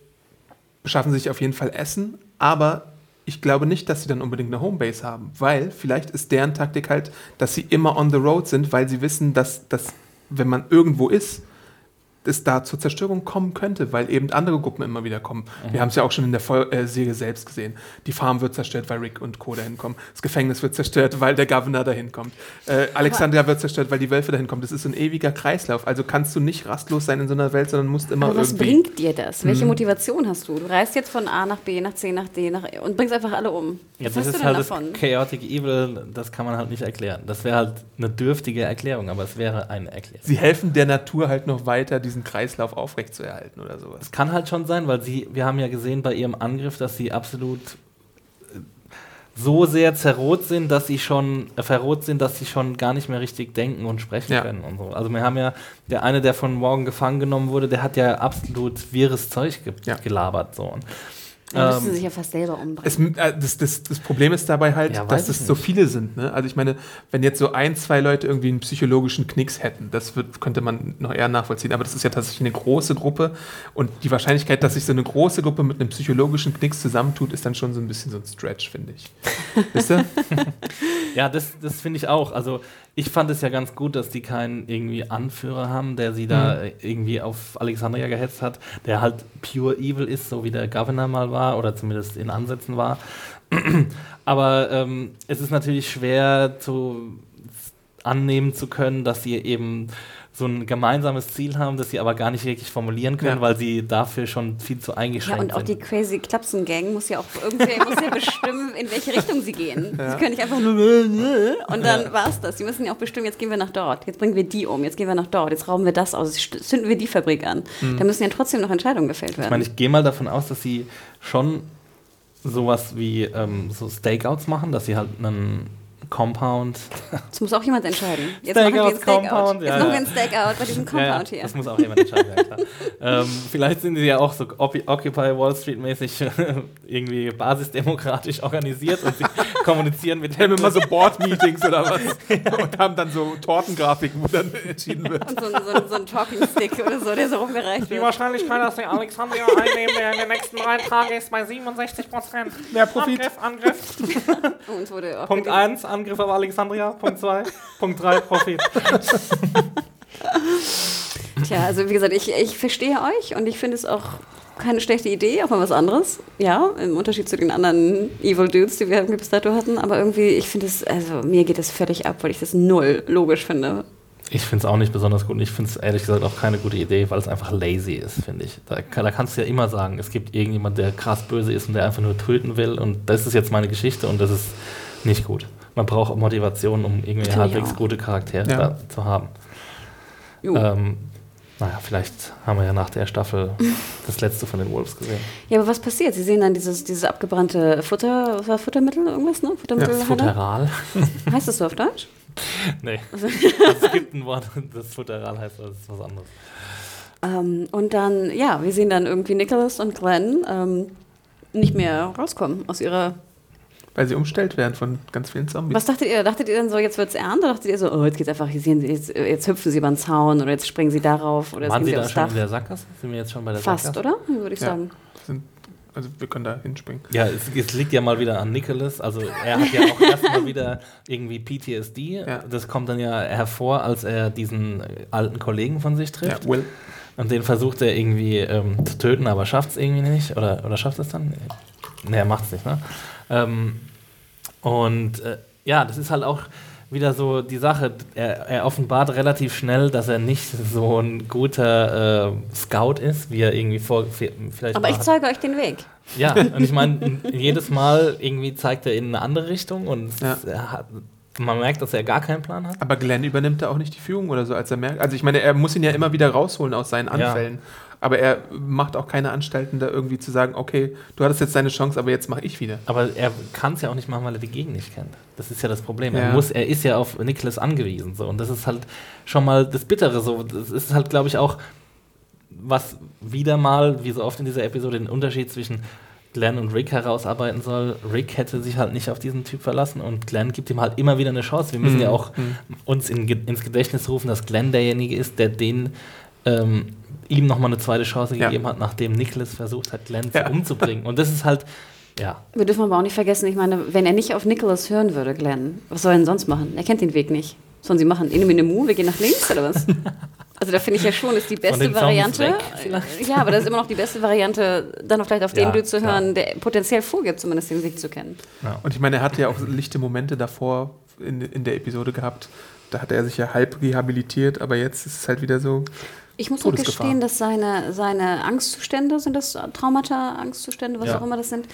beschaffen sich auf jeden Fall Essen, aber ich glaube nicht, dass sie dann unbedingt eine Homebase haben, weil vielleicht ist deren Taktik halt, dass sie immer on the road sind, weil sie wissen, dass, dass wenn man irgendwo ist, es da zur Zerstörung kommen könnte, weil eben andere Gruppen immer wieder kommen. Mhm. Wir haben es ja auch schon in der Vol äh, Serie selbst gesehen. Die Farm wird zerstört, weil Rick und Co. dahin kommen. Das Gefängnis wird zerstört, weil der Governor dahin kommt. Äh, Alexandria wird zerstört, weil die Wölfe dahin kommen. Das ist so ein ewiger Kreislauf. Also kannst du nicht rastlos sein in so einer Welt, sondern musst immer
Aber was
irgendwie...
bringt dir das? Welche mhm. Motivation hast du? Du reist jetzt von A nach B, nach C, nach D nach und bringst einfach alle um.
Was ja, das ist halt davon? das Chaotic Evil, das kann man halt nicht erklären. Das wäre halt eine dürftige Erklärung, aber es wäre eine Erklärung.
Sie helfen der Natur halt noch weiter, diesen Kreislauf aufrechtzuerhalten oder sowas.
Es kann halt schon sein, weil sie, wir haben ja gesehen bei ihrem Angriff, dass sie absolut äh, so sehr zerrot sind, dass sie schon äh, verrot sind, dass sie schon gar nicht mehr richtig denken und sprechen ja. können und so. Also wir haben ja der eine, der von morgen gefangen genommen wurde, der hat ja absolut wirres Zeug ge ja. gelabert so. Und
dann müssen ähm, sich ja fast selber umbringen.
Es, äh, das, das, das, Problem ist dabei halt, ja, dass es so viele sind. Ne? Also ich meine, wenn jetzt so ein, zwei Leute irgendwie einen psychologischen Knicks hätten, das wird, könnte man noch eher nachvollziehen. Aber das ist ja tatsächlich eine große Gruppe. Und die Wahrscheinlichkeit, dass sich so eine große Gruppe mit einem psychologischen Knicks zusammentut, ist dann schon so ein bisschen so ein Stretch, finde ich. Wisst ihr? *laughs*
ja, das, das finde ich auch. Also ich fand es ja ganz gut, dass die keinen irgendwie Anführer haben, der sie da mhm. irgendwie auf Alexandria gehetzt hat, der halt pure evil ist, so wie der Governor mal war oder zumindest in Ansätzen war. *clears throat* Aber ähm, es ist natürlich schwer zu annehmen zu können, dass sie eben so ein gemeinsames Ziel haben, das sie aber gar nicht wirklich formulieren können, ja. weil sie dafür schon viel zu eingeschränkt sind.
Ja, und auch die Crazy Klapsen Gang muss ja auch irgendwie muss ja bestimmen, in welche Richtung sie gehen. Ja. Sie können nicht einfach nur und dann ja. war es das. Sie müssen ja auch bestimmen, jetzt gehen wir nach dort, jetzt bringen wir die um, jetzt gehen wir nach dort, jetzt rauben wir das aus, jetzt zünden wir die Fabrik an. Mhm. Da müssen ja trotzdem noch Entscheidungen gefällt werden.
Ich meine, ich gehe mal davon aus, dass sie schon sowas wie ähm, so Stakeouts machen, dass sie halt einen Compound.
Das muss auch jemand entscheiden. Jetzt Steak machen wir ein Steakout. Compound, Jetzt ja, machen wir ein Stakeout bei diesem *laughs* Compound
ja, hier. Das muss auch jemand entscheiden, ja, *laughs* ähm, vielleicht sind sie ja auch so Occupy Wall Street mäßig irgendwie basisdemokratisch organisiert und sie *laughs* kommunizieren mit
haben immer so Board-Meetings oder was und haben dann so Tortengrafiken, wo dann entschieden wird.
Und so, so, so ein Talking Stick oder so, der so rumgereicht
wird. Die Wahrscheinlichkeit, dass wir Alexandria einnehmen, der in den nächsten drei Tagen ist bei 67 Prozent.
Mehr Profit.
Angriff,
Angriff.
Punkt 1, Angriff auf Alexandria. Punkt 2. Punkt 3, Profit. *laughs*
Tja, also wie gesagt, ich, ich verstehe euch und ich finde es auch keine schlechte Idee, auch mal was anderes. Ja, im Unterschied zu den anderen Evil Dudes, die wir bis dato hatten. Aber irgendwie, ich finde es, also mir geht das völlig ab, weil ich das null logisch finde.
Ich finde es auch nicht besonders gut und ich finde es ehrlich gesagt auch keine gute Idee, weil es einfach lazy ist, finde ich. Da, da, kannst du ja immer sagen, es gibt irgendjemand, der krass böse ist und der einfach nur töten will und das ist jetzt meine Geschichte und das ist nicht gut man braucht Motivation, um irgendwie halbwegs gute Charaktere ja. zu haben. Ähm, naja, vielleicht haben wir ja nach der Staffel *laughs* das letzte von den Wolves gesehen.
Ja, aber was passiert? Sie sehen dann dieses, dieses abgebrannte Futter, was war Futtermittel, irgendwas, ne?
Futtermittel ja, Futteral. *laughs*
heißt das so auf Deutsch? *laughs*
nee. Also es gibt ein Wort, das Futteral heißt, das ist was anderes.
Ähm, und dann, ja, wir sehen dann irgendwie Nicholas und Glenn ähm, nicht mehr rauskommen aus ihrer
weil sie umstellt werden von ganz vielen Zombies.
Was dachtet ihr? Dachtet ihr dann so, jetzt wird es ernst? Oder dachtet ihr so, oh, jetzt geht's einfach, jetzt, jetzt, hüpfen sie über den Zaun oder jetzt springen sie darauf? Oder
Waren sie da schon Dach? in der Sackgasse? Sind wir jetzt schon bei der
Fast, Sackgasse? oder? Würde ich ja. sagen.
Sind, also wir können da hinspringen.
Ja, es, es, liegt ja mal wieder an Nicholas. Also er hat ja auch erstmal wieder irgendwie PTSD. Ja. Das kommt dann ja hervor, als er diesen alten Kollegen von sich trifft. Ja, Will. Und den versucht er irgendwie ähm, zu töten, aber schafft es irgendwie nicht. Oder, oder schafft es dann? Nee, er macht es nicht, ne? Ähm, und äh, ja, das ist halt auch wieder so die Sache. Er, er offenbart relativ schnell, dass er nicht so ein guter äh, Scout ist, wie er irgendwie vor vielleicht
Aber ich
hat.
zeige euch den Weg.
Ja, *laughs* und ich meine, jedes Mal irgendwie zeigt er in eine andere Richtung und
Ja.
er hat, man merkt, dass er gar keinen Plan hat.
Aber Glenn übernimmt da auch nicht die Führung oder so, als er merkt. Also ich meine, er muss ihn ja immer wieder rausholen aus seinen
Ja.
Aber er macht auch keine Anstalten, da irgendwie zu sagen, okay, du hattest jetzt deine Chance, aber jetzt mache ich wieder.
Aber er kann es ja auch nicht machen, weil er die Gegend nicht kennt. Das ist ja das Problem.
Ja.
Er, muss, er ist ja auf Nicholas angewiesen. So. Und das ist halt schon mal das Bittere. So. Das ist halt, glaube ich, auch, was wieder mal, wie so oft in dieser Episode, den Unterschied zwischen Glenn und Rick herausarbeiten soll. Rick hätte sich halt nicht auf diesen Typ verlassen und Glenn gibt ihm halt immer wieder eine Chance. Wir müssen
Mhm.
ja auch uns in, ins Gedächtnis rufen, dass Glenn derjenige ist, der den ähm, ihm nochmal eine zweite Chance
Ja.
gegeben hat, nachdem Nicholas versucht hat, Glenn
Ja.
zu umzubringen. Und das ist halt, ja,
Wir dürfen aber auch nicht vergessen, ich meine, wenn er nicht auf Nicholas hören würde, Glenn, was soll er denn sonst machen? Er kennt den Weg nicht. Was sollen sie machen? In eine Mu, wir gehen nach links oder was? Also da finde ich ja schon, ist die beste
den
Variante.
weg?
Ja, aber das ist immer noch die beste Variante, dann noch vielleicht auf den
Ja,
Dude zu
klar.
hören, der potenziell vorgibt, zumindest den Weg zu kennen.
Und ich meine, er hatte ja auch lichte Momente davor in, in der Episode gehabt. Da hat er sich ja halb rehabilitiert, aber jetzt ist es halt wieder so.
Ich muss auch gestehen, dass seine, seine Angstzustände, sind das Traumata, Angstzustände, was
Ja.
auch immer das sind,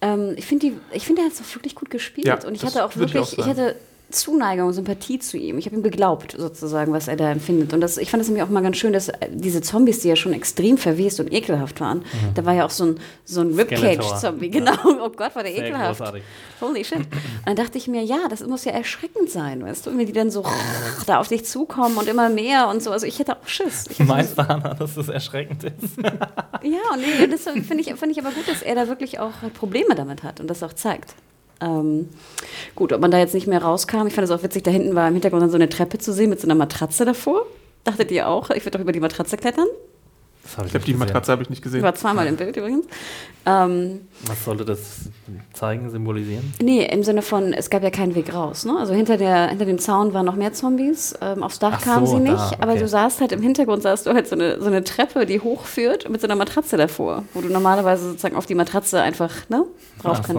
ähm, ich finde, finde, er hat es auch wirklich gut gespielt.
Ja,
und ich hatte auch wirklich, ich, hatte Zuneigung, Sympathie zu ihm. Ich habe ihm geglaubt, sozusagen, was er da empfindet. Und das, ich fand es nämlich auch mal ganz schön, dass äh, diese Zombies, die ja schon extrem verwest und ekelhaft waren, da war ja auch so ein, so ein. Ribcage-Zombie, genau. *laughs* Oh Gott, war der
Sehr
ekelhaft.
großartig.
Holy shit. *clears throat* Und dann dachte ich mir, ja, das muss ja erschreckend sein, weißt du, wenn die dann so *laughs* da auf dich zukommen und immer mehr und so. Also ich hätte auch Schiss. Ich
Meinst du, Hannah, dass das erschreckend ist?
ja, und nee, das finde ich, find ich aber gut, dass er da wirklich auch Probleme damit hat und das auch zeigt. Ähm, gut, ob man da jetzt nicht mehr rauskam, ich fand es auch witzig, da hinten war im Hintergrund dann so eine Treppe zu sehen mit so einer Matratze davor. Dachtet ihr auch, ich würde doch über die Matratze klettern?
Ich glaube, die
gesehen.
Matratze habe ich nicht
Ich
gesehen.
war zweimal im Bild übrigens. Ähm,
Was sollte das zeigen, symbolisieren?
nee, im Sinne von, es gab ja keinen Weg raus. Ne? Also hinter, der, hinter dem Zaun waren noch mehr Zombies. Ähm, aufs Dach
Ach
kamen
so,
sie nicht.
da,
Aber
okay.
du sahst halt im Hintergrund, sahst du halt so eine, so eine Treppe, die hochführt mit so einer Matratze davor, wo du normalerweise sozusagen auf die Matratze einfach ne, drauf
Ach so.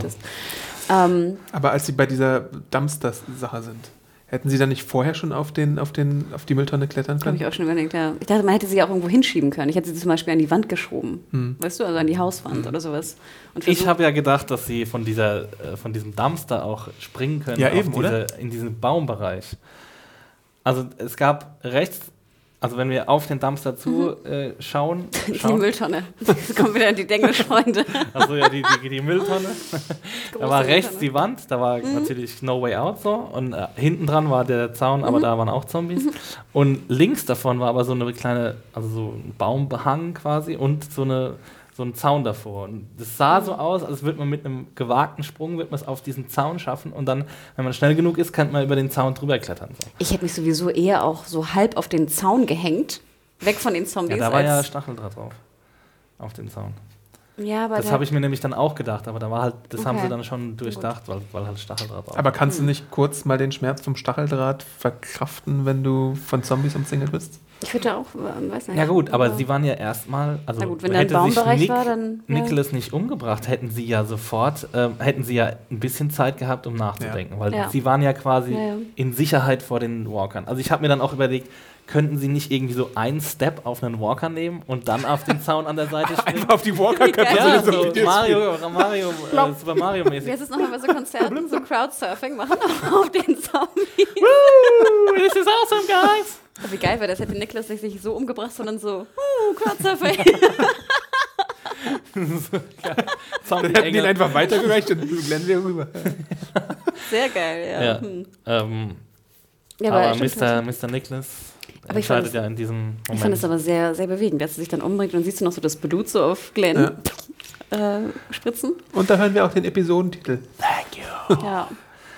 Ähm,
Aber als sie bei dieser Dumpster-Sache sind, hätten sie dann nicht vorher schon auf, den, auf, den, auf die Mülltonne klettern
Habe
können?
ich auch schon überlegt, ja. Ich dachte, man hätte sie auch irgendwo hinschieben können. Ich hätte sie zum Beispiel an die Wand geschoben. Weißt du, also an die Hauswand oder sowas. Und
Ich habe ja gedacht, dass sie von, dieser, äh, von diesem Dumpster auch springen können
Ja, eben,
diese,
oder?
in diesen Baumbereich. Also es gab rechts, also wenn wir auf den Dumpster zu äh, schauen, *laughs*
die
schauen
Mülltonne. Jetzt kommen wieder die Denglisch-Freunde. *laughs*
also ja, die, die, die Mülltonne. *laughs* da war
Große
rechts
Mülltonne.
die Wand, da war natürlich No Way Out so. Und äh, hinten dran war der Zaun, aber da waren auch Zombies. Und links davon war aber so eine kleine, also so ein Baumbehang quasi und so eine so ein Zaun davor. Und das sah so aus, als würde man mit einem gewagten Sprung wird man es auf diesen Zaun schaffen und dann, wenn man schnell genug ist, kann man über den Zaun drüber klettern. So.
Ich hätte mich sowieso eher auch so halb auf den Zaun gehängt. Weg von den
Ja,
Zombies.
da war ja Stacheldraht drauf. Auf dem Zaun.
ja, aber
Das
da-
habe ich mir nämlich dann auch gedacht, aber da war halt, das haben
Okay.
sie dann schon durchdacht, weil, weil halt Stacheldraht drauf
Aber kannst du nicht kurz mal den Schmerz vom Stacheldraht verkraften, wenn du von Zombies umzingelt bist?
Ich würde auch, äh, weiß nicht.
Ja gut, aber sie waren ja erstmal, also
Na gut, wenn
hätte sich
Baumbereich
Nick,
war, dann, ja.
Nicholas nicht umgebracht, hätten sie ja sofort, ähm, hätten sie ja ein bisschen Zeit gehabt, um nachzudenken, weil
Ja.
sie waren ja quasi
Ja, ja.
in Sicherheit vor den Walkern. Also ich habe mir dann auch überlegt, könnten sie nicht irgendwie so einen Step auf einen Walker nehmen und dann auf den Zaun an der Seite *laughs* springen?
Einfach auf die Walker-Köpfe
Ja,
so,
so Mario, Mario, äh, Super Mario mäßig.
heißt es nochmal bei so Konzerten, so Crowdsurfing machen *laughs* auf den Zombies.
This is awesome, guys!
Aber Wie geil wäre das, hätte Niklas sich nicht so umgebracht, sondern so, uh, Crowdsurfing.
Zombie
Dann hätten die ihn
Engel.
einfach weitergereicht und Glenn wäre rüber.
Sehr geil, ja.
Ja.
Hm.
Ähm,
ja
aber
stimmt
Mr. Mr. Nicholas
Aber ich fand
entscheidet
es-
ja in diesem Moment.
Ich fand es aber sehr, sehr bewegend, dass er sich dann umbringt und dann siehst du noch so das Blut so auf Glenn äh, spritzen.
Und da hören wir auch den Episodentitel.
Ja.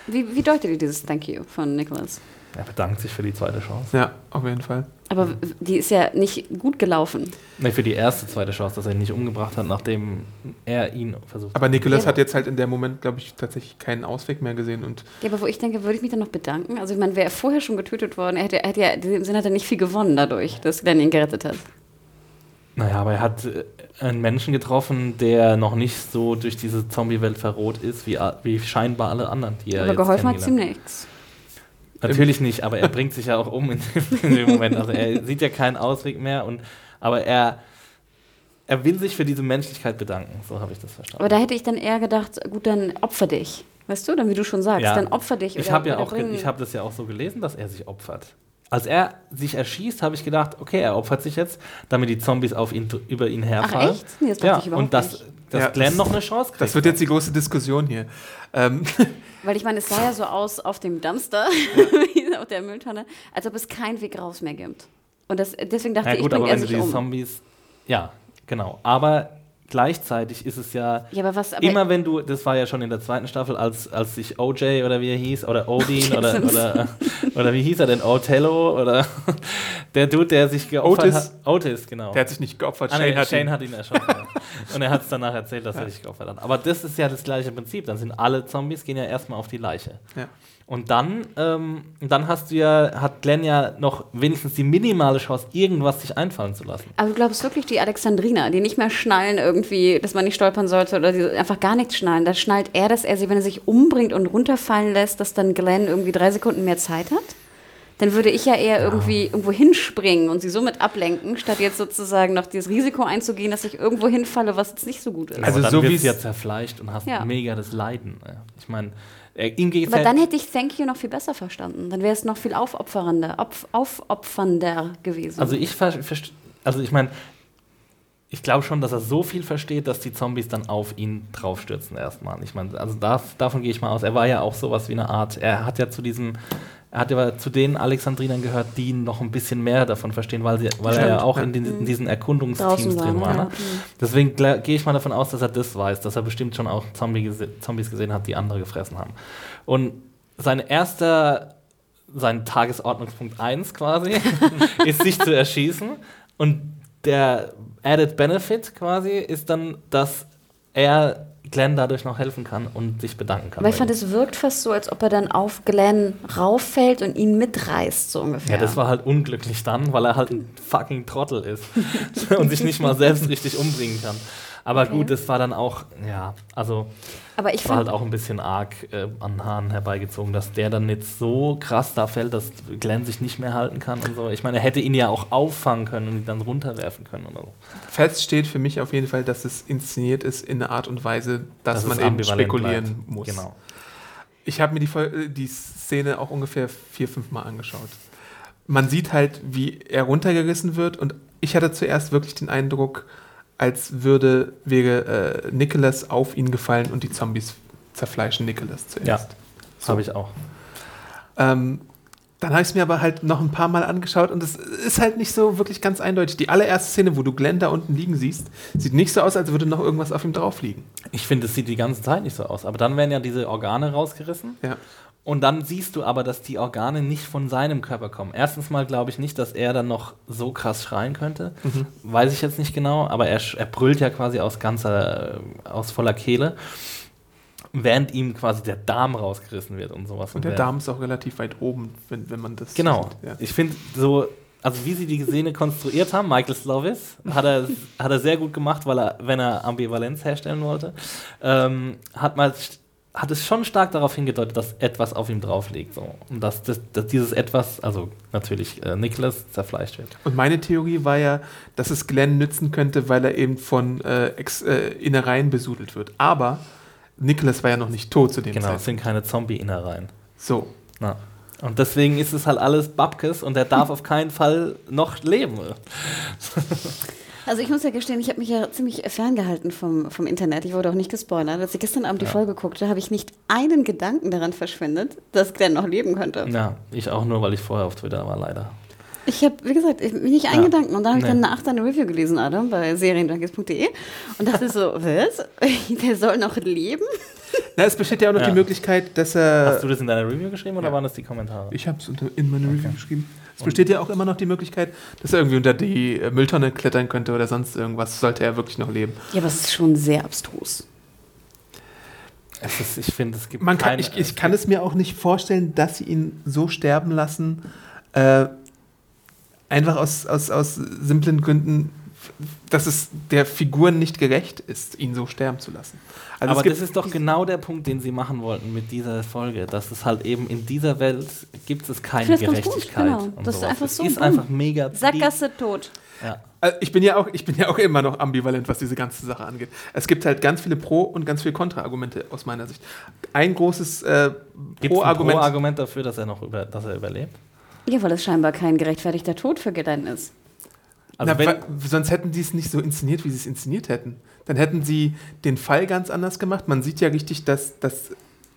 Wie, wie deutet ihr dieses Thank you von Nicholas?
Er bedankt sich für die zweite Chance.
Ja, auf jeden Fall.
Aber die ist ja nicht gut gelaufen.
Nee, für die erste zweite Chance, dass er ihn nicht umgebracht hat, nachdem er ihn versucht hat.
Aber Nicholas
Ja.
hat jetzt halt in dem Moment, glaube ich, tatsächlich keinen Ausweg mehr gesehen. Und
Ja, aber wo ich denke, würde ich mich dann noch bedanken? Also ich meine, wäre er vorher schon getötet worden, er hätte, er hätte ja, in dem Sinne hat er nicht viel gewonnen dadurch, dass Glenn ihn gerettet hat.
Naja, aber er hat äh, einen Menschen getroffen, der noch nicht so durch diese Zombie-Welt verroht ist, wie, wie scheinbar alle anderen, die er
aber
jetzt
geholfen hat ihm nichts.
Natürlich nicht, aber er bringt sich ja auch um in, in dem Moment. Also er sieht ja keinen Ausweg mehr, und, aber er, er will sich für diese Menschlichkeit bedanken. So habe ich das verstanden.
Aber da hätte ich dann eher gedacht, gut, dann opfer dich. Weißt du, dann wie du schon sagst,
Ja.
dann opfer dich.
Ich habe ja auch, ich habe das ja auch so gelesen, dass er sich opfert. Als er sich erschießt, habe ich gedacht, okay, er opfert sich jetzt, damit die Zombies auf ihn, über ihn herfallen.
echt? Nee, das
ja,
ich überhaupt
und dass,
nicht.
dass
Ja,
Glenn
das-
noch eine Chance kriegt.
Das wird jetzt die große Diskussion hier. Ähm, *laughs*
Weil ich meine, es sah ja so aus auf dem Dumpster, *laughs* auf der Mülltonne, als ob es keinen Weg raus mehr gibt. Und das, deswegen dachte
ja
ich,
gut,
bringt
aber
er
wenn du
sich
die
um.
Zombies, ja, genau. Aber gleichzeitig ist es ja
Ja, aber was, aber
immer wenn du, das war ja schon in der zweiten Staffel, als, als sich OJ oder wie er hieß, oder Odin *laughs* oder, oder, *laughs* oder wie hieß er denn, Othello oder *laughs* der Dude, der sich geopfert
Otis.
hat. Otis, genau.
der hat sich nicht geopfert,
Ah, nee,
Shane hat
Shane
ihn.
hat ihn erschossen. ja. Und er hat es danach erzählt, dass er sich geopfert hat. Aber das ist ja das gleiche Prinzip. Dann sind alle Zombies, gehen ja erstmal auf die Leiche.
Ja.
Und dann, ähm, dann hast du ja, hat Glenn ja noch wenigstens die minimale Chance, irgendwas sich einfallen zu lassen.
Aber du glaubst wirklich, die Alexandriner, die nicht mehr schnallen irgendwie, dass man nicht stolpern sollte oder die einfach gar nichts schnallen, da schnallt er, dass er sie, wenn er sich umbringt und runterfallen lässt, dass dann Glenn irgendwie drei Sekunden mehr Zeit hat? Dann würde ich ja eher irgendwie irgendwo hinspringen und sie somit ablenken, statt jetzt sozusagen noch dieses Risiko einzugehen, dass ich irgendwo hinfalle, was jetzt nicht so gut ist.
Also
Aber dann
so wie's-
du ja zerfleischt und hast
Ja.
mega das Leiden. Ja. Ich meine, äh, ihm geht's
Aber dann hätte ich Thank You noch viel besser verstanden. Dann wäre es noch viel aufopfernder, auf, aufopfernder gewesen.
Also ich ver also ich meine, ich glaube schon, dass er so viel versteht, dass die Zombies dann auf ihn draufstürzen erstmal. Ich meine, also da, davon gehe ich mal aus. Er war ja auch sowas wie eine Art, er hat ja zu diesem, er hat ja zu den Alexandrinern gehört, die noch ein bisschen mehr davon verstehen, weil, sie, weil er ja auch in, den, in diesen Erkundungsteams drin war.
ja.
Ne? Deswegen gehe ich mal davon aus, dass er das weiß, dass er bestimmt schon auch Zombie gese Zombies gesehen hat, die andere gefressen haben. Und sein erster, sein Tagesordnungspunkt 1 quasi, *laughs* ist sich zu erschießen. Und der Added Benefit quasi ist dann, dass er Glenn dadurch noch helfen kann und sich bedanken kann.
Weil ich fand, es wirkt fast so, als ob er dann auf Glenn rauffällt und ihn mitreißt, so ungefähr.
ja, das war halt unglücklich dann, weil er halt ein fucking Trottel ist *laughs* und sich nicht mal selbst richtig umbringen kann. Aber
Okay.
gut, das war dann auch, ja, also
Aber ich
Es war halt auch ein bisschen arg äh, an Haaren herbeigezogen, dass der dann jetzt so krass da fällt, dass Glenn sich nicht mehr halten kann und so. Ich meine, er hätte ihn ja auch auffangen können und ihn dann runterwerfen können oder so.
Fest steht für mich auf jeden Fall, dass es inszeniert ist in einer Art und Weise, dass,
es
man eben spekulieren
bleibt.
muss.
Genau.
Ich habe mir die, äh, die Szene auch ungefähr vier, fünf Mal angeschaut. Man sieht halt, wie er runtergerissen wird und ich hatte zuerst wirklich den Eindruck, als würde, wäre äh, Nicholas auf ihn gefallen und die Zombies zerfleischen Nicholas zuerst.
Ja, das habe ich auch.
Ähm, dann habe ich es mir aber halt noch ein paar Mal angeschaut und es ist halt nicht so wirklich ganz eindeutig. Die allererste Szene, wo du Glenn da unten liegen siehst, sieht nicht so aus, als würde noch irgendwas auf ihm drauf liegen.
Ich finde, es sieht die ganze Zeit nicht so aus. Aber dann werden ja diese Organe rausgerissen.
Ja.
Und dann siehst du aber, dass die Organe nicht von seinem Körper kommen. Erstens mal glaube ich nicht, dass er dann noch so krass schreien könnte. Weiß ich jetzt nicht genau, aber er, er brüllt ja quasi aus ganzer, aus voller Kehle, während ihm quasi der Darm rausgerissen wird und sowas.
Und der
wer-
Darm ist auch relativ weit oben, wenn, wenn man das
Genau.
sieht. Ja.
Ich finde so, also wie sie die Szene konstruiert haben, Michael Slovis, hat er, hat er sehr gut gemacht, weil er, wenn er Ambivalenz herstellen wollte, ähm, hat man hat es schon stark darauf hingedeutet, dass etwas auf ihm drauf liegt. So. Und dass, das, dass dieses etwas, also natürlich äh, Nicholas, zerfleischt wird.
Und meine Theorie war ja, dass es Glenn nützen könnte, weil er eben von äh, Ex äh, Innereien besudelt wird. Aber Nicholas war ja noch nicht tot zu dem
Genau, es
Zeitpunkt.
sind keine Zombie-Innereien.
So.
Na. Und deswegen ist es halt alles Babkes und er darf auf keinen Fall noch leben. *laughs*
also ich muss ja gestehen, ich habe mich ja ziemlich ferngehalten vom, vom Internet. Ich wurde auch nicht gespoilert. Als ich gestern Abend die Folge guckte, habe ich nicht einen Gedanken daran verschwendet, dass Glenn noch leben könnte.
Ja, ich auch nur, weil ich vorher auf Twitter war, leider.
Ich habe, wie gesagt, ich, nicht einen
Ja.
Gedanken. Und dann habe ich
Nee.
dann nach deine Review gelesen, Adam, bei serienjunkies.de und dachte so, *laughs* was? *laughs* Der soll noch leben?
Na, es besteht ja auch noch
Ja.
die Möglichkeit, dass er.
Hast du das in deiner Review geschrieben oder
ja.
waren das die Kommentare?
Ich habe es in meine Review geschrieben. Es besteht ja auch immer noch die Möglichkeit, dass er irgendwie unter die äh, Mülltonne klettern könnte oder sonst irgendwas, sollte er wirklich noch leben.
Ja, aber es ist schon sehr abstrus.
Es ist, ich finde, es gibt
Man kann,
keine-
ich, ich kann es mir auch nicht vorstellen, dass sie ihn so sterben lassen, äh, einfach aus, aus, aus simplen Gründen, dass es der Figur nicht gerecht ist, ihn so sterben zu lassen. Also
aber das ist doch genau der Punkt, den sie machen wollten mit dieser Folge, dass es halt eben in dieser Welt gibt es keine
das ganz gut,
Gerechtigkeit.
genau. Das ist einfach
Es
so
ist
bumm.
einfach mega.
Sackgasse tot.
Ja.
Also ich bin ja auch, ich bin ja auch immer noch ambivalent, was diese ganze Sache angeht. Es gibt halt ganz viele Pro- und ganz viele Kontra-Argumente aus meiner Sicht. Ein großes äh, Pro-Argument.
Pro-Argument dafür, dass er noch über, dass er überlebt?
Ja, weil es scheinbar kein gerechtfertigter Tod für Glenn ist.
Also
Na,
wenn,
wa- sonst hätten die es nicht so inszeniert, wie sie es inszeniert hätten. Dann hätten sie den Fall ganz anders gemacht. Man sieht ja richtig, dass, dass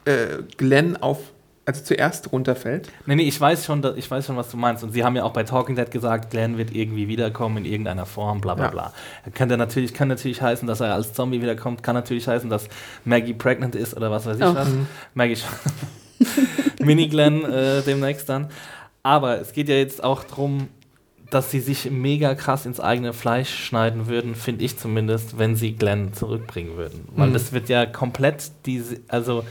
äh, Glenn auf, also zuerst runterfällt.
nee, nee, ich weiß, schon, ich weiß schon, was du meinst. Und sie haben ja auch bei Talking Dead gesagt, Glenn wird irgendwie wiederkommen in irgendeiner Form, bla bla
Ja.
bla. Könnte natürlich, kann natürlich heißen, dass er als Zombie wiederkommt, kann natürlich heißen, dass Maggie pregnant ist oder was weiß ich
Oh.
was. Maggie *laughs* Mini-Glenn äh, demnächst dann. Aber es geht ja jetzt auch darum, dass sie sich mega krass ins eigene Fleisch schneiden würden, finde ich zumindest, wenn sie Glenn zurückbringen würden. Weil
Mhm.
das wird ja komplett diese, also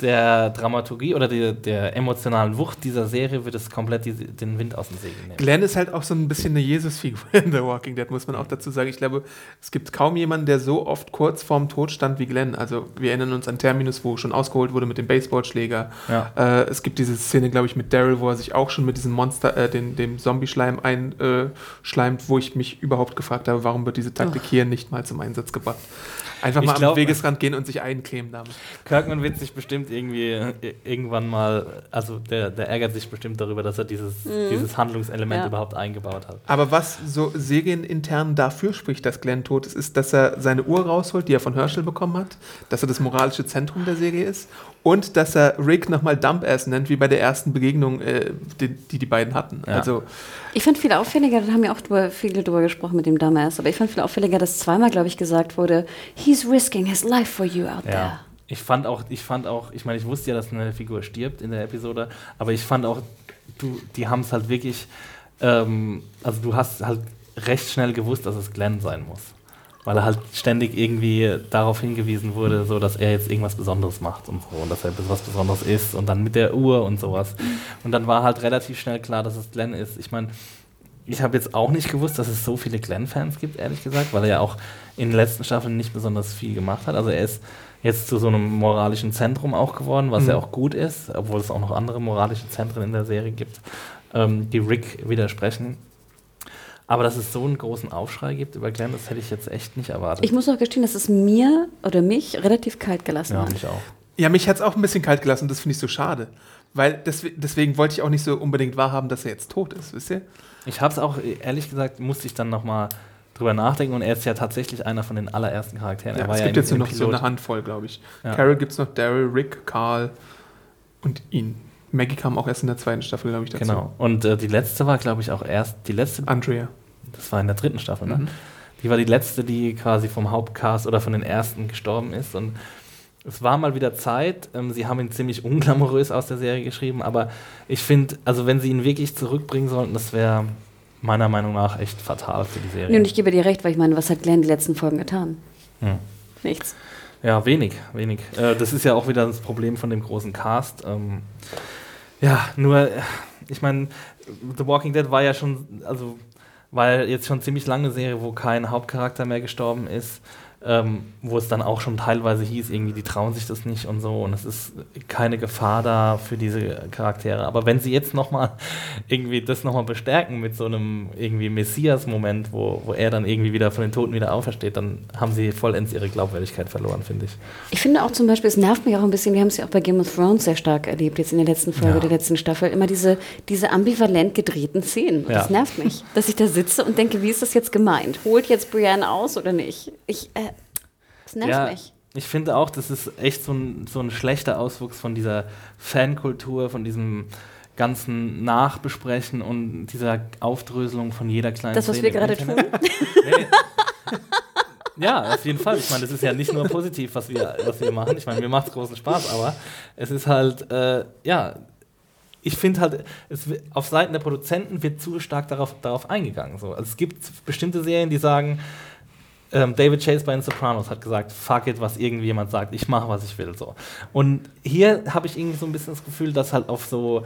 der Dramaturgie oder die, der emotionalen Wucht dieser Serie wird es komplett die, den Wind aus den Segeln nehmen.
Glenn ist halt auch so ein bisschen eine Jesus-Figur in The Walking Dead, muss man auch dazu sagen. Ich glaube, es gibt kaum jemanden, der so oft kurz vorm Tod stand wie Glenn. Also wir erinnern uns an Terminus, wo schon ausgeholt wurde mit dem Baseballschläger.
Ja.
Äh, es gibt diese Szene, glaube ich, mit Daryl, wo er sich auch schon mit diesem Monster, äh, den, dem Zombie-Schleim einschleimt, wo ich mich überhaupt gefragt habe, warum wird diese Taktik hier nicht mal zum Einsatz gebracht. Einfach
Ich
mal
glaub-
am Wegesrand gehen und sich eincremen damit.
Kirkman wird sich bestimmt irgendwie äh, irgendwann mal, also der, der ärgert sich bestimmt darüber, dass er dieses, dieses Handlungselement
Ja.
überhaupt eingebaut hat.
Aber was so serienintern dafür spricht, dass Glenn tot ist, ist, dass er seine Uhr rausholt, die er von Herschel bekommen hat, dass er das moralische Zentrum der Serie ist und dass er Rick nochmal Dumbass nennt, wie bei der ersten Begegnung, äh, die, die die beiden hatten.
Ja.
Also
Ich fand viel auffälliger, da haben ja auch drüber, viele drüber gesprochen mit dem Dumbass, aber ich fand viel auffälliger, dass zweimal, glaube ich, gesagt wurde, he's risking his life for you out there.
Ich fand auch, ich fand auch, ich meine, ich wusste ja, dass eine Figur stirbt in der Episode, aber ich fand auch, du, die haben es halt wirklich, ähm, also du hast halt recht schnell gewusst, dass es Glenn sein muss. Weil er halt ständig irgendwie darauf hingewiesen wurde, so dass er jetzt irgendwas Besonderes macht und so und dass er was Besonderes ist und dann mit der Uhr und sowas. Und dann war halt relativ schnell klar, dass es Glenn ist. Ich meine, ich habe jetzt auch nicht gewusst, dass es so viele Glenn-Fans gibt, ehrlich gesagt, weil er ja auch in den letzten Staffeln nicht besonders viel gemacht hat. Also er ist jetzt zu so einem moralischen Zentrum auch geworden, was
Mhm.
ja auch gut ist, obwohl es auch noch andere moralische Zentren in der Serie gibt, ähm, die Rick widersprechen. Aber dass es so einen großen Aufschrei gibt über Glenn, das hätte ich jetzt echt nicht erwartet.
Ich muss auch gestehen, dass es mir oder mich relativ kalt gelassen
ja,
hat.
mich auch.
ja, mich hat es auch ein bisschen kalt gelassen, das finde ich so schade. Weil deswe- deswegen wollte ich auch nicht so unbedingt wahrhaben, dass er jetzt tot ist, wisst ihr?
Ich habe es auch, ehrlich gesagt, musste ich dann nochmal drüber nachdenken und er ist ja tatsächlich einer von den allerersten Charakteren.
Ja,
er war
es gibt jetzt nur noch so
Pilot.
eine Handvoll, glaube ich.
Ja.
Carol gibt es noch, Daryl, Rick, Carl und ihn. Maggie kam auch erst in der zweiten Staffel, glaube ich, dazu.
Genau. Und äh, die letzte war, glaube ich, auch erst, die letzte,
Andrea.
das war in der dritten Staffel, ne?
Mhm.
Die war die letzte, die quasi vom Hauptcast oder von den ersten gestorben ist. Und es war mal wieder Zeit. Ähm, sie haben ihn ziemlich unglamourös aus der Serie geschrieben, aber ich finde, also wenn sie ihn wirklich zurückbringen sollten, das wäre meiner Meinung nach echt fatal für die Serie.
Nee, und ich gebe dir recht, weil ich meine, was hat Glenn die letzten Folgen getan?
Hm.
Nichts.
Ja, wenig, wenig. Äh, das ist ja auch wieder das Problem von dem großen Cast. Ähm, ja, nur, äh, ich meine, The Walking Dead war ja schon, also war ja jetzt schon ziemlich lange Serie, wo kein Hauptcharakter mehr gestorben ist, ähm, wo es dann auch schon teilweise hieß, irgendwie, die trauen sich das nicht und so und es ist keine Gefahr da für diese Charaktere. Aber wenn sie jetzt nochmal *laughs* irgendwie das nochmal bestärken mit so einem irgendwie Messias-Moment, wo, wo er dann irgendwie wieder von den Toten wieder aufersteht, dann haben sie vollends ihre Glaubwürdigkeit verloren, finde ich.
Ich finde auch zum Beispiel, es nervt mich auch ein bisschen, wir haben es ja auch bei Game of Thrones sehr stark erlebt, jetzt in der letzten Folge
Ja.
der letzten Staffel, immer diese, diese ambivalent gedrehten Szenen.
Ja.
Das nervt mich, dass ich da sitze und denke, wie ist das jetzt gemeint? Holt jetzt Brienne aus oder nicht? Ich, äh, das nervt
ja,
mich.
Ich finde auch, das ist echt so ein, so ein schlechter Auswuchs von dieser Fankultur, von diesem ganzen Nachbesprechen und dieser Aufdröselung von jeder kleinen
Das, was
Szene
wir gerade tun. *laughs*
Nee. Ja, auf jeden Fall. Ich meine, das ist ja nicht nur positiv, was wir, was wir machen. Ich meine, mir macht es großen Spaß, aber es ist halt, äh, ja, ich finde halt, es, auf Seiten der Produzenten wird zu stark darauf, darauf eingegangen. So. Also es gibt bestimmte Serien, die sagen, ähm, David Chase bei den Sopranos hat gesagt, fuck it, was irgendjemand sagt, ich mache, was ich will. So. Und hier habe ich irgendwie so ein bisschen das Gefühl, dass halt auf so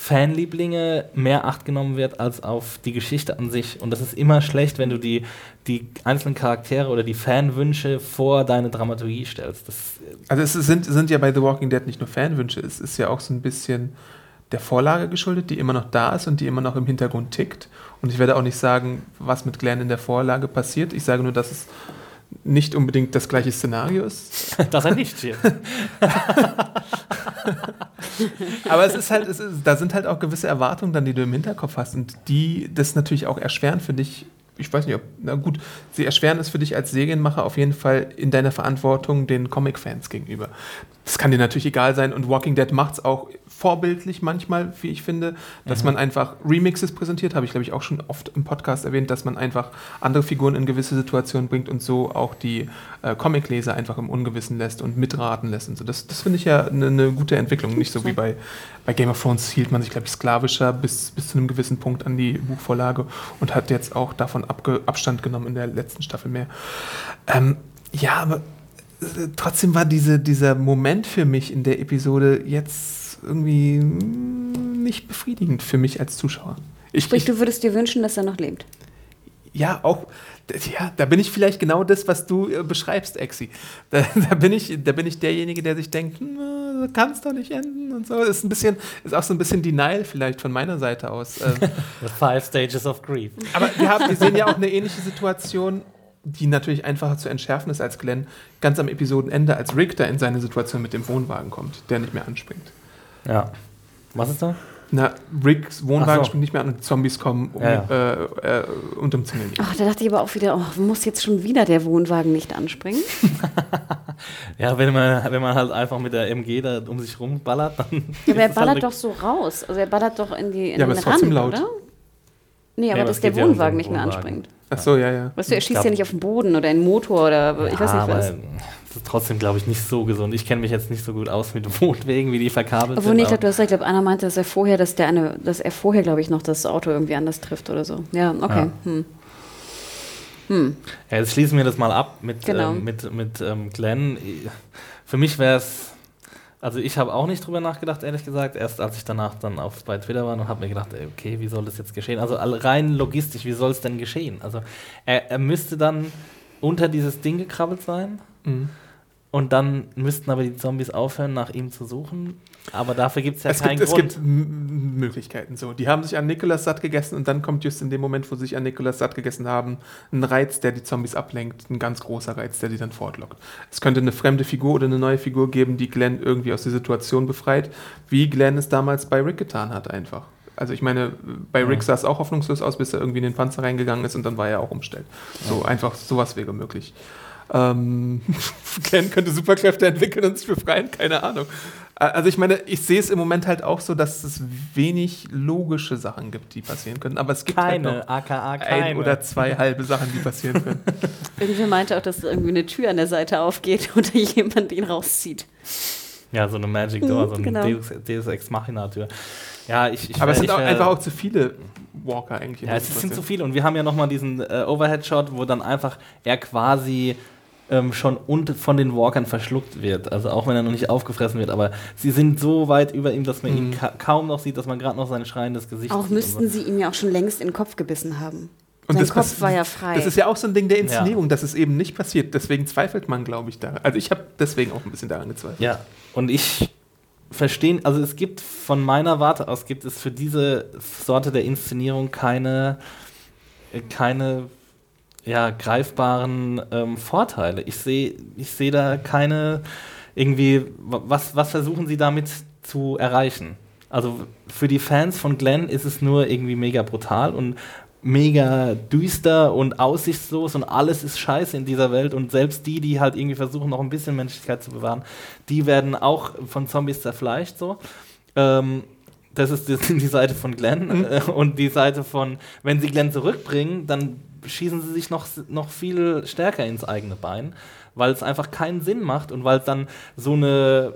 Fanlieblinge mehr Acht genommen wird als auf die Geschichte an sich. Und das ist immer schlecht, wenn du die, die einzelnen Charaktere oder die Fanwünsche vor deine Dramaturgie stellst. Das,
Also es sind, sind ja bei The Walking Dead nicht nur Fanwünsche, es ist ja auch so ein bisschen der Vorlage geschuldet, die immer noch da ist und die immer noch im Hintergrund tickt. Und ich werde auch nicht sagen, was mit Glenn in der Vorlage passiert. Ich sage nur, dass es nicht unbedingt das gleiche Szenario ist. *laughs*
dass er nicht stirbt. *laughs*
Aber es ist halt, es ist, da sind halt auch gewisse Erwartungen dann, die du im Hinterkopf hast und die das natürlich auch erschweren für dich. Ich weiß nicht, ob, na gut, sie erschweren es für dich als Serienmacher auf jeden Fall in deiner Verantwortung den Comic-Fans gegenüber. Das kann dir natürlich egal sein und Walking Dead macht es auch vorbildlich manchmal, wie ich finde, dass man einfach Remixes präsentiert, habe ich glaube ich auch schon oft im Podcast erwähnt, dass man einfach andere Figuren in gewisse Situationen bringt und so auch die äh, Comicleser einfach im Ungewissen lässt und mitraten lässt und so. Das, das finde ich ja eine ne gute Entwicklung, nicht so wie bei, bei Game of Thrones hielt man sich glaube ich sklavischer bis, bis zu einem gewissen Punkt an die Buchvorlage und hat jetzt auch davon abge Abstand genommen in der letzten Staffel mehr. Ähm, ja, aber äh, trotzdem war diese, dieser Moment für mich in der Episode jetzt irgendwie mm, nicht befriedigend für mich als Zuschauer. Ich,
Sprich,
ich,
du würdest dir wünschen, dass er noch lebt.
ja, auch, ja, da bin ich vielleicht genau das, was du äh, beschreibst, Exi. *laughs* Da, da, bin ich, da bin ich derjenige, der sich denkt, hm, kann es doch nicht enden und so. Ist ein bisschen, ist auch so ein bisschen Denial vielleicht von meiner Seite aus. Ähm, *laughs*
The Five Stages of Grief.
aber wir, haben, wir sehen ja auch *laughs* eine ähnliche Situation, die natürlich einfacher zu entschärfen ist als Glenn, ganz am Episodenende, als Rick da in seine Situation mit dem Wohnwagen kommt, der nicht mehr anspringt.
Ja. Was ist da?
Na, Ricks Wohnwagen
so.
springt nicht mehr an und die Zombies kommen um,
Ja,
Äh, äh, und umzingeln.
Ach, da dachte ich aber auch wieder, oh, muss jetzt schon wieder der Wohnwagen nicht anspringen? *laughs*
Ja, wenn man, wenn man halt einfach mit der MG da um sich rumballert, dann.
Ja, aber er
es halt
ballert
eine-
doch so raus. Also er ballert doch in, die, in
Ja, aber
den
ist trotzdem
Rand,
laut.
oder? Nee, aber
aber
dass
es
der
ja
Wohnwagen
den
nicht mehr
Wohnwagen.
anspringt.
Ach so, ja, ja.
Weißt du, er schießt
glaub-
ja nicht auf den Boden oder einen Motor oder ich weiß
Ja,
nicht was.
Das ist trotzdem, glaube ich, nicht so gesund. Ich kenne mich jetzt nicht so gut aus mit Wohnwegen, wie die verkabelt
Obwohl, ich
sind.
glaube, du hast recht. Ich glaube, einer meinte, dass er vorher, dass der eine, dass er vorher, glaube ich, noch das Auto irgendwie anders trifft oder so. Ja, okay.
Ja.
Hm. Hm.
Ja, jetzt schließen wir das mal ab mit,
Genau.
ähm, mit, mit ähm, Glenn. Für mich wäre es, also ich habe auch nicht drüber nachgedacht, ehrlich gesagt, erst als ich danach dann auf, bei Twitter war und habe mir gedacht, ey, okay, wie soll das jetzt geschehen? Also rein logistisch, wie soll es denn geschehen? Also er, er müsste dann unter dieses Ding gekrabbelt sein
Mhm.
und dann müssten aber die Zombies aufhören, nach ihm zu suchen. Aber dafür gibt es ja
Es
keinen
gibt, es
Grund.
gibt M- Möglichkeiten so. Die haben sich an Nikolas satt gegessen und dann kommt just in dem Moment, wo sie sich an Nikolas satt gegessen haben, ein Reiz, der die Zombies ablenkt, ein ganz großer Reiz, der die dann fortlockt. Es könnte eine fremde Figur oder eine neue Figur geben, die Glenn irgendwie aus der Situation befreit, wie Glenn es damals bei Rick getan hat einfach. Also ich meine, bei Rick sah es auch hoffnungslos aus, bis er irgendwie in den Panzer reingegangen ist und dann war er auch umstellt. So einfach, sowas wäre möglich. Ähm, *laughs* Glenn könnte Superkräfte entwickeln und sich befreien, keine Ahnung. Also ich meine, ich sehe es im Moment halt auch so, dass es wenig logische Sachen gibt, die passieren können. Aber es gibt halt
keine,
noch
aka keine.
ein oder zwei halbe Sachen, die passieren können. *laughs*
Irgendwer meinte auch, dass irgendwie eine Tür an der Seite aufgeht *laughs* und da jemand ihn rauszieht.
Ja, so eine Magic Door,
Mhm,
so eine
genau.
Deus, Deus Ex Machina Tür. Ja, ich, ich
Aber es sind
ich
auch einfach auch zu viele Walker eigentlich.
Ja, es sind zu viele und wir haben ja nochmal diesen äh, Overhead-Shot, wo dann einfach er quasi ähm, schon und von den Walkern verschluckt wird. Also auch wenn er noch nicht aufgefressen wird, aber sie sind so weit über ihm, dass man ihn ka kaum noch sieht, dass man gerade noch sein schreiendes Gesicht
Auch
sieht.
müssten
und so.
sie ihm ja auch schon längst in den Kopf gebissen haben.
Und
Sein
das
Kopf war ja frei.
Das ist ja auch so ein Ding der Inszenierung, dass es eben nicht passiert. Deswegen zweifelt man, glaube ich, daran. Also ich habe deswegen auch ein bisschen daran gezweifelt.
Ja, und ich verstehe, also es gibt von meiner Warte aus, gibt es für diese Sorte der Inszenierung keine, äh, keine ja, greifbaren ähm, Vorteile. Ich sehe ich seh da keine irgendwie, wa- was, was versuchen sie damit zu erreichen? Also für die Fans von Glenn ist es nur irgendwie mega brutal und mega düster und aussichtslos und alles ist scheiße in dieser Welt und selbst die, die halt irgendwie versuchen, noch ein bisschen Menschlichkeit zu bewahren, die werden auch von Zombies zerfleischt so. Ähm, das ist die, *laughs* die Seite von Glenn äh, und die Seite von, wenn sie Glenn zurückbringen, dann schießen sie sich noch, noch viel stärker ins eigene Bein, weil es einfach keinen Sinn macht und weil es dann so eine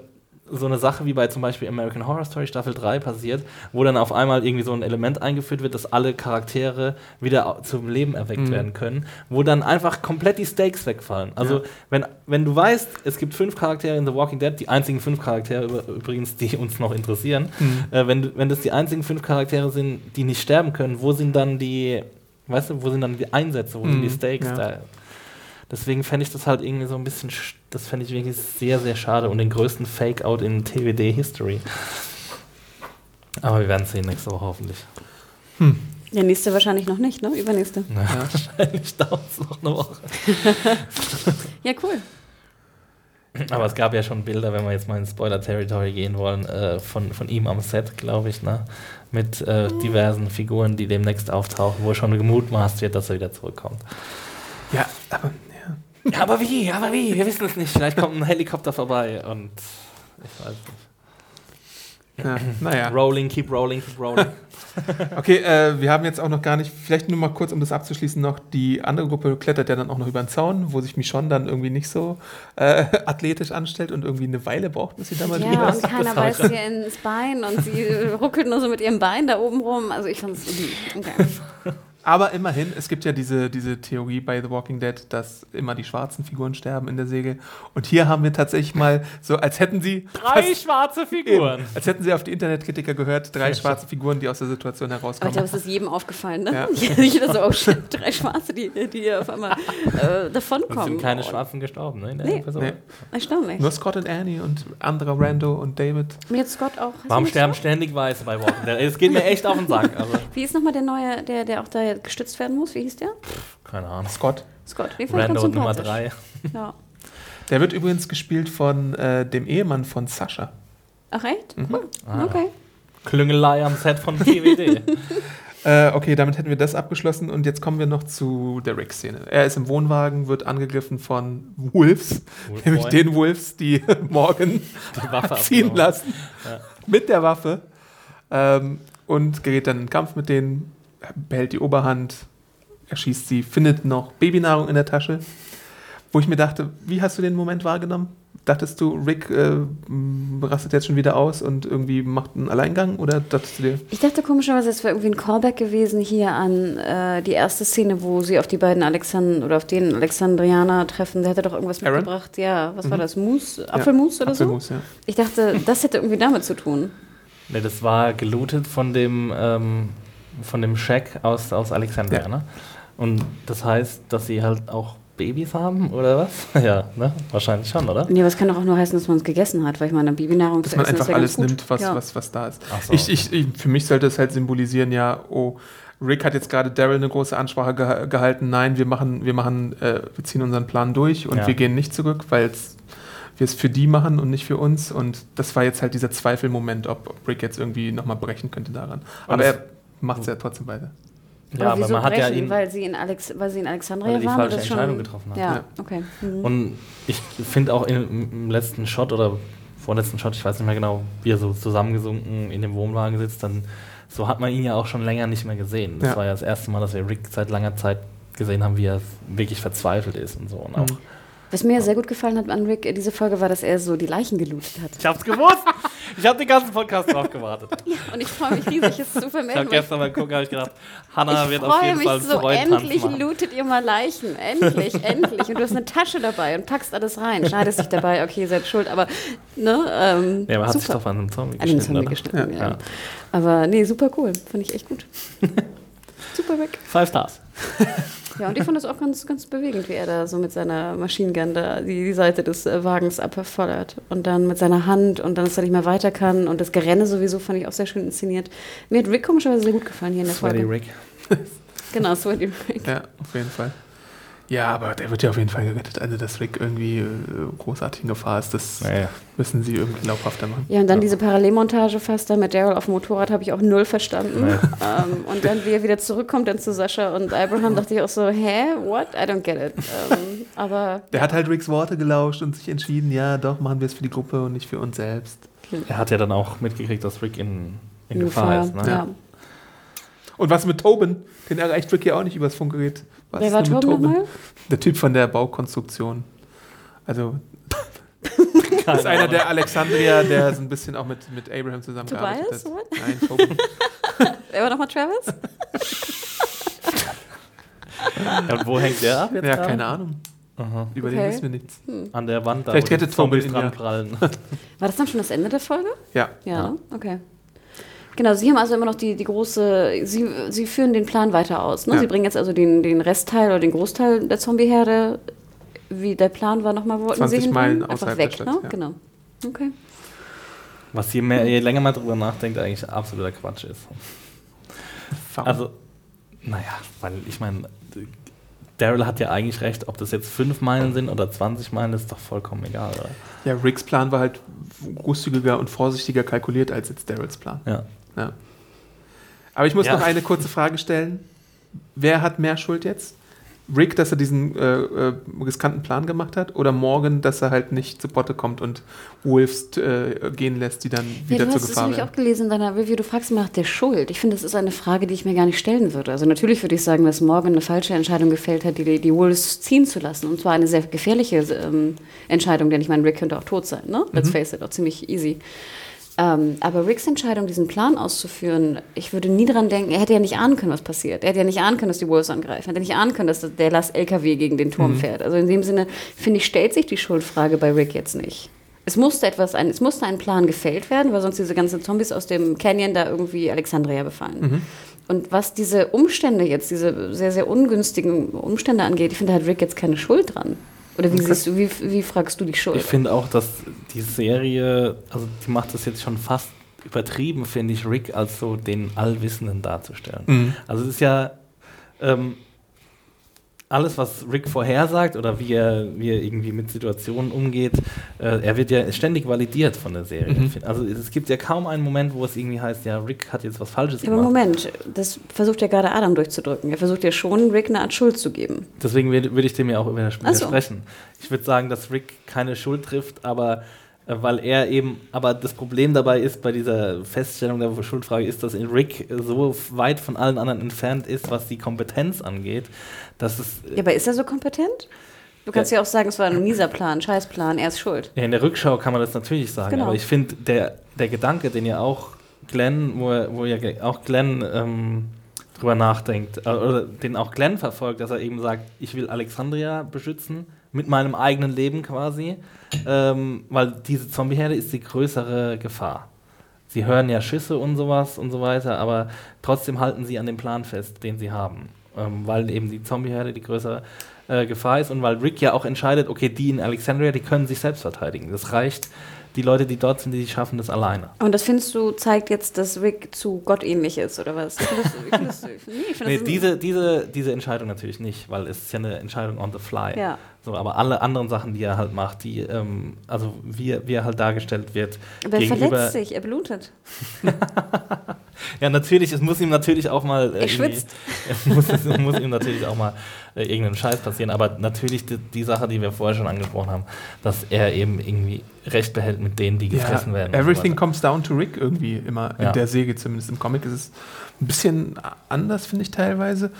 so eine Sache wie bei zum Beispiel American Horror Story Staffel 3 passiert, wo dann auf einmal irgendwie so ein Element eingeführt wird, dass alle Charaktere wieder zum Leben erweckt
Mhm.
werden können, wo dann einfach komplett die Stakes wegfallen. Also,
Ja.
wenn, wenn du weißt, es gibt fünf Charaktere in The Walking Dead, die einzigen fünf Charaktere übrigens, die uns noch interessieren,
Mhm.
äh, wenn, wenn das die einzigen fünf Charaktere sind, die nicht sterben können, wo sind dann die, weißt du, wo sind dann die Einsätze, wo sind
Mhm,
die Stakes
ja.
da? Deswegen fände ich das halt irgendwie so ein bisschen, sch- das fände ich wirklich sehr, sehr schade und den größten Fake-Out in TWD-History. Aber wir werden sehen nächste Woche hoffentlich.
Der nächste wahrscheinlich noch nicht, ne? Übernächste. *laughs*
Na, wahrscheinlich dauert es noch eine Woche. *laughs*
Ja, cool.
Aber es gab ja schon Bilder, wenn wir jetzt mal in Spoiler-Territory gehen wollen, äh, von, von ihm am Set, glaube ich, ne? Mit äh, diversen Figuren, die demnächst auftauchen, wo schon gemutmaßt wird, dass er wieder zurückkommt.
Ja, aber ja.
Ja, aber wie? Aber wie? Wir wissen es nicht. Vielleicht kommt ein Helikopter vorbei und ich weiß nicht.
Ja. *laughs* Naja.
Rolling, keep rolling, keep rolling. *laughs*
Okay, äh, wir haben jetzt auch noch gar nicht, vielleicht nur mal kurz, um das abzuschließen, noch die andere Gruppe klettert ja dann auch noch über den Zaun, wo sich Michonne dann irgendwie nicht so äh, *laughs* athletisch anstellt und irgendwie eine Weile braucht, bis sie da mal drüber
Ja,
ist.
und keiner weiß ihr ins Bein und sie ruckelt nur so mit ihrem Bein da oben rum. Also ich fand es okay.
Aber immerhin, es gibt ja diese, diese Theorie bei The Walking Dead, dass immer die schwarzen Figuren sterben in der Segel. Und hier haben wir tatsächlich mal so, als hätten sie
Drei
fast-
schwarze
eben,
Figuren.
als hätten sie auf die Internetkritiker gehört, drei schwarze Figuren, die aus der Situation
Aber ich
herauskommen.
glaube, es ist jedem aufgefallen, ne?
Ja. *laughs*
Jeder so, oh shit, drei Schwarze, die, die auf einmal äh,
Und
davonkommen.
sind keine
Und-
Schwarzen gestorben, ne? In der
Nee.
Episode.
Nee.
Erstaunlich.
Nur Scott und Annie und anderer Rando und David.
Und jetzt Scott auch.
Warum sterben ständig Weiße bei Walking Dead? Es geht mir echt auf den Sack. *laughs* Also,
Wie ist nochmal der neue, der, der auch da gestützt werden muss? Wie hieß der?
keine Ahnung.
Scott.
Scott. Ganz
Rando Nummer
sympathisch. *laughs*
3.
Ja.
Der wird übrigens gespielt von äh, dem Ehemann von Sascha.
Ach echt?
Mhm.
Cool.
Ah.
Okay.
Klüngelei am Set von TWD. *laughs*
Äh, okay, damit hätten wir das abgeschlossen und jetzt kommen wir noch zu der Rick-Szene. Er ist im Wohnwagen, wird angegriffen von Wolves,
Wolf *laughs*
nämlich
Boy.
den Wolves, die Morgan
Die Waffe
ziehen lassen
Ja.
mit der Waffe ähm, und gerät dann in Kampf mit denen, behält die Oberhand, erschießt sie, findet noch Babynahrung in der Tasche, wo ich mir dachte, wie hast du den Moment wahrgenommen? Dachtest du, Rick äh, rastet jetzt schon wieder aus und irgendwie macht einen Alleingang oder dachtest du dir,
Ich dachte komischerweise, es wäre irgendwie ein Callback gewesen hier an äh, die erste Szene, wo sie auf die beiden Alexand oder auf den Alexandrianer treffen. Der hätte doch irgendwas
Aaron?
mitgebracht. Ja, was war
Mhm.
das? Mousse? Apfelmus oder so?
Apfelmus, ja.
Ich dachte, das hätte irgendwie damit zu tun.
Ne, das war gelootet von dem, ähm, von dem Shack aus, aus Alexandria,
Ja.
ne? Und das heißt, dass sie halt auch Babys haben, oder was? *laughs* ja, ne? Wahrscheinlich schon, oder?
Nee, aber es kann doch auch nur heißen, dass man es gegessen hat, weil ich meine, Babynahrung
Dass
zu
man einfach
ja
alles nimmt, was,
ja.
was, was da ist.
Ach so,
Ich, ich, ich, für mich sollte es halt symbolisieren, ja, oh, Rick hat jetzt gerade Daryl eine große Ansprache geha- gehalten. Nein, wir machen, wir machen, äh, wir ziehen unseren Plan durch und
Ja.
wir gehen nicht zurück, weil wir es für die machen und nicht für uns. Und das war jetzt halt dieser Zweifelmoment, ob, ob Rick jetzt irgendwie nochmal brechen könnte daran. Aber
es-
er macht es ja trotzdem weiter.
Ja, aber
wieso
man hat ja
brechen?
ihn.
weil sie in Alex, weil sie in Alexandria
Weil er die
waren
falsche
schon-
Entscheidung getroffen hat.
Ja,
Ja.
okay. Mhm.
Und ich finde auch im, im letzten Shot oder vorletzten Shot, ich weiß nicht mehr genau, wie er so zusammengesunken in dem Wohnwagen sitzt, dann so hat man ihn ja auch schon länger nicht mehr gesehen. Das
Ja.
war ja das erste Mal, dass wir Rick seit langer Zeit gesehen haben, wie er wirklich verzweifelt ist und so. Und auch,
Mhm.
Was mir sehr gut gefallen hat an Rick, diese Folge, war, dass er so die Leichen gelootet hat.
Ich hab's gewusst! Ich hab den ganzen Podcast drauf gewartet.
Und ich freue mich riesig, es zu
Ich
vermelden.
hab
weil
gestern mal gucken, hab ich gedacht, Hannah
ich
wird auf
freue
jeden
mich
Fall einen
so,
Freudentanz
endlich
machen.
lootet ihr mal Leichen. Endlich, *laughs* endlich. Und du hast eine Tasche dabei und packst alles rein. Schneidest dich dabei, okay, ihr seid schuld, aber ne, ähm,
Ja, aber hat sich
super.
doch an einem Zombie
An den
geschnitten,
Zombie geschnitten, ja.
Ja.
Aber nee, super cool. Fand ich echt gut. *laughs* super Rick.
Five Stars. *laughs*
Ja, und ich fand das auch ganz, ganz bewegend, wie er da so mit seiner Machine Gun da die, die Seite des äh, Wagens abfordert. Und dann mit seiner Hand und dann, dass er nicht mehr weiter kann. Und das Gerenne sowieso fand ich auch sehr schön inszeniert. Mir hat Rick komischerweise sehr gut gefallen hier in der
Sweaty
Folge.
Rick. *laughs*
Genau, Sweaty Rick.
Ja, auf jeden Fall. Ja, aber der wird ja auf jeden Fall gerettet. Also, dass Rick irgendwie äh, großartig in Gefahr ist, das
Naja.
müssen sie irgendwie glaubhafter machen.
Ja, und dann diese Parallelmontage fast da mit Daryl auf dem Motorrad habe ich auch null verstanden.
Ja. *laughs*
Ähm, und dann, wie er wieder zurückkommt dann zu Sascha und Abraham, dachte ich auch so, hä, what? I don't get it. Ähm, aber
Der hat halt Ricks Worte gelauscht und sich entschieden, ja, doch, machen wir es für die Gruppe und nicht für uns selbst.
Er hat ja dann auch mitgekriegt, dass Rick in, in
in
Gefahr ist. Ne?
Ja.
Und was mit Tobin? Den erreicht Rick ja auch nicht übers Funkgerät. Was
Wer
ist
war Torben nochmal?
Der Typ von der Baukonstruktion. Also, Das *laughs* ist einer der Alexandria, der so ein bisschen auch mit, mit Abraham zusammengearbeitet
Tobias,
hat.
what?
Nein, Toby. *laughs*
Wer war nochmal Travis? *laughs*
Ja, und wo hängt der ab jetzt?
Ja,
gerade?
keine Ahnung.
Aha.
Über
Okay.
den wissen wir nichts.
An der Wand da,
Vielleicht hätte ihn
dran prallen.
War das dann schon das Ende der Folge?
Ja.
Ja,
Ja.
ne? okay. Genau, Sie haben also immer noch die, die große, Sie, Sie führen den Plan weiter aus. Ne?
Ja.
Sie bringen jetzt also den, den Restteil oder den Großteil der Zombieherde, wie der Plan war nochmal, wo wollten
20
Sie?
Meilen
Einfach weg,
der Stadt,
ne?
ja.
Genau. Okay.
Was je, mehr, je länger man drüber nachdenkt, eigentlich absoluter Quatsch ist. Also, naja, weil ich meine, Daryl hat ja eigentlich recht, ob das jetzt 5 Meilen sind oder 20 Meilen, ist doch vollkommen egal, oder?
ja, Ricks Plan war halt großzügiger und vorsichtiger kalkuliert als jetzt Daryls Plan.
Ja.
Ja. Aber ich muss
Ja.
noch eine kurze Frage stellen. Wer hat mehr Schuld jetzt? Rick, dass er diesen äh, äh, riskanten Plan gemacht hat? Oder Morgan, dass er halt nicht zu Potte kommt und Wolves äh, gehen lässt, die dann
Ja,
wieder
du
zur
hast es
Gefahr
nämlich
werden?
auch gelesen in deiner Review. Du fragst mich nach der Schuld. Ich finde, das ist eine Frage, die ich mir gar nicht stellen würde. Also natürlich würde ich sagen, dass Morgan eine falsche Entscheidung gefällt hat, die, die Wolves ziehen zu lassen. Und zwar eine sehr gefährliche ähm, Entscheidung, denn ich meine, Rick könnte auch tot sein. Ne? Let's
Mhm.
face it, auch ziemlich easy. Ähm, aber Ricks Entscheidung, diesen Plan auszuführen, ich würde nie dran denken, er hätte ja nicht ahnen können, was passiert. Er hätte ja nicht ahnen können, dass die Wolves angreifen. Er hätte nicht ahnen können, dass der Last LKW gegen den
Mhm.
Turm fährt. Also in dem Sinne, finde ich, stellt sich die Schuldfrage bei Rick jetzt nicht. Es musste etwas ein, es musste ein Plan gefällt werden, weil sonst diese ganzen Zombies aus dem Canyon da irgendwie Alexandria befallen.
Mhm.
Und was diese Umstände jetzt, diese sehr, sehr ungünstigen Umstände angeht, ich finde, da hat Rick jetzt keine Schuld dran. Oder wie
Okay.
siehst du, wie, wie fragst du die Schuld?
Ich finde auch, dass die Serie, also die macht das jetzt schon fast übertrieben, finde ich, Rick als so den Allwissenden darzustellen.
Mhm.
Also es ist ja ähm, alles, was Rick vorhersagt oder wie er, wie er irgendwie mit Situationen umgeht, äh, er wird ja ständig validiert von der Serie.
Mhm.
Also es gibt ja kaum einen Moment, wo es irgendwie heißt, ja, Rick hat jetzt was Falsches
Ja, aber
gemacht.
Moment, das versucht ja gerade Adam durchzudrücken. Er versucht ja schon, Rick eine Art Schuld zu geben.
Deswegen würde ich dem ja auch widers-
Ach so.
widersprechen. Ich würde sagen, dass Rick keine Schuld trifft, aber äh, weil er eben, aber das Problem dabei ist, bei dieser Feststellung der Schuldfrage ist, dass Rick so weit von allen anderen entfernt ist, was die Kompetenz angeht, dass es
Ja, aber ist er so kompetent? Du kannst ja, auch sagen, es war ein mieser Plan, Scheißplan, er ist schuld.
Ja, in der Rückschau kann man das natürlich sagen,
Genau.
aber ich finde, der, der Gedanke, den ja auch Glenn, wo, wo ja auch Glenn ähm, drüber nachdenkt, äh, oder den auch Glenn verfolgt, dass er eben sagt, ich will Alexandria beschützen, mit meinem eigenen Leben quasi, ähm, weil diese Zombieherde ist die größere Gefahr. Sie hören ja Schüsse und sowas und so weiter, aber trotzdem halten sie an dem Plan fest, den sie haben. Ähm, weil eben die Zombieherde die größere äh, Gefahr ist und weil Rick ja auch entscheidet, okay, die in Alexandria, die können sich selbst verteidigen. Das reicht. Die Leute, die dort sind, die schaffen das alleine.
Und das findest du, zeigt jetzt, dass Rick zu gottähnlich ist, oder was? *laughs* Nee,
diese, diese Entscheidung natürlich nicht, weil es ist ja eine Entscheidung on the fly.
Ja.
So, aber alle anderen Sachen, die er halt macht, die, ähm, also wie, er- wie er halt dargestellt wird,
aber er
gegenüber.
verletzt sich, er blutet. *laughs*
Ja, natürlich, es muss ihm natürlich auch mal.
Er
irgendwie-
schwitzt. *laughs*
Es muss, es muss ihm natürlich auch mal äh, irgendein Scheiß passieren, aber natürlich die, die Sache, die wir vorher schon angesprochen haben, dass er eben irgendwie Recht behält mit denen, die gefressen werden. und so
everything
weiter.
comes down to Rick irgendwie immer in
Ja.
der Säge, zumindest im Comic ist es ein bisschen anders, finde ich teilweise.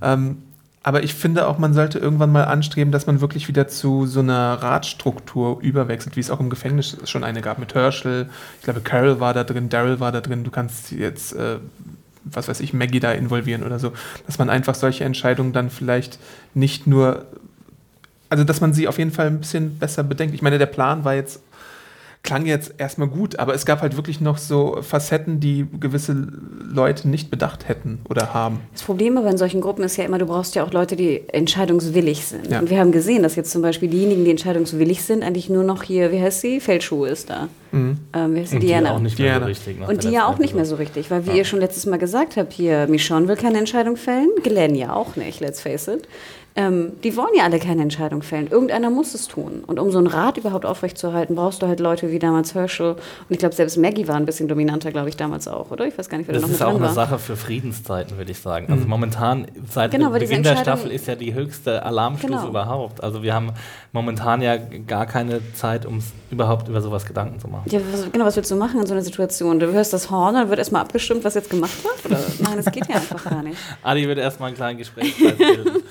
Ähm, aber ich finde auch, man sollte irgendwann mal anstreben, dass man wirklich wieder zu so einer Ratstruktur überwechselt, wie es auch im Gefängnis schon eine gab mit Herschel. Ich glaube, Carol war da drin, Daryl war da drin. Du kannst jetzt, äh, was weiß ich, Maggie da involvieren oder so. Dass man einfach solche Entscheidungen dann vielleicht nicht nur also dass man sie auf jeden Fall ein bisschen besser bedenkt. Ich meine, der Plan war jetzt, klang jetzt erstmal gut, aber es gab halt wirklich noch so Facetten, die gewisse Leute nicht bedacht hätten oder haben.
Das Problem aber in solchen Gruppen ist ja immer, du brauchst ja auch Leute, die entscheidungswillig sind.
Ja.
Und wir haben gesehen, dass jetzt zum Beispiel diejenigen, die entscheidungswillig sind, eigentlich nur noch hier, wie heißt sie? Feldschuhe ist da.
Mhm.
Ähm, wie heißt sie?
Und die
Diana.
auch nicht mehr
Diana.
so richtig.
Und die ja auch nicht mehr so richtig, weil wie
Ja.
ihr schon letztes Mal gesagt habt, hier, Michonne will keine Entscheidung fällen, Glenn ja auch nicht, let's face it. Ähm, die wollen ja alle keine Entscheidung fällen. Irgendeiner muss es tun. Und um so einen Rat überhaupt aufrechtzuerhalten, brauchst du halt Leute wie damals Herschel. Und ich glaube, selbst Maggie war ein bisschen dominanter, glaube ich, damals auch, oder? Ich weiß gar nicht, wer da
Das
noch
ist
mit
auch
dran
eine
war.
Sache für Friedenszeiten, würde ich sagen. Also momentan, seit
Genau,
Beginn der Staffel ist ja die höchste Alarmstufe
Genau.
überhaupt. Also wir haben momentan ja gar keine Zeit, um überhaupt über sowas Gedanken zu machen.
Ja, was, genau, was willst du machen in so einer Situation? Du hörst das Horn, dann wird erstmal abgestimmt, was jetzt gemacht wird? Oder? Nein, das geht ja einfach gar nicht. *laughs*
Adi würde erstmal einen kleinen Gesprächskreis bilden.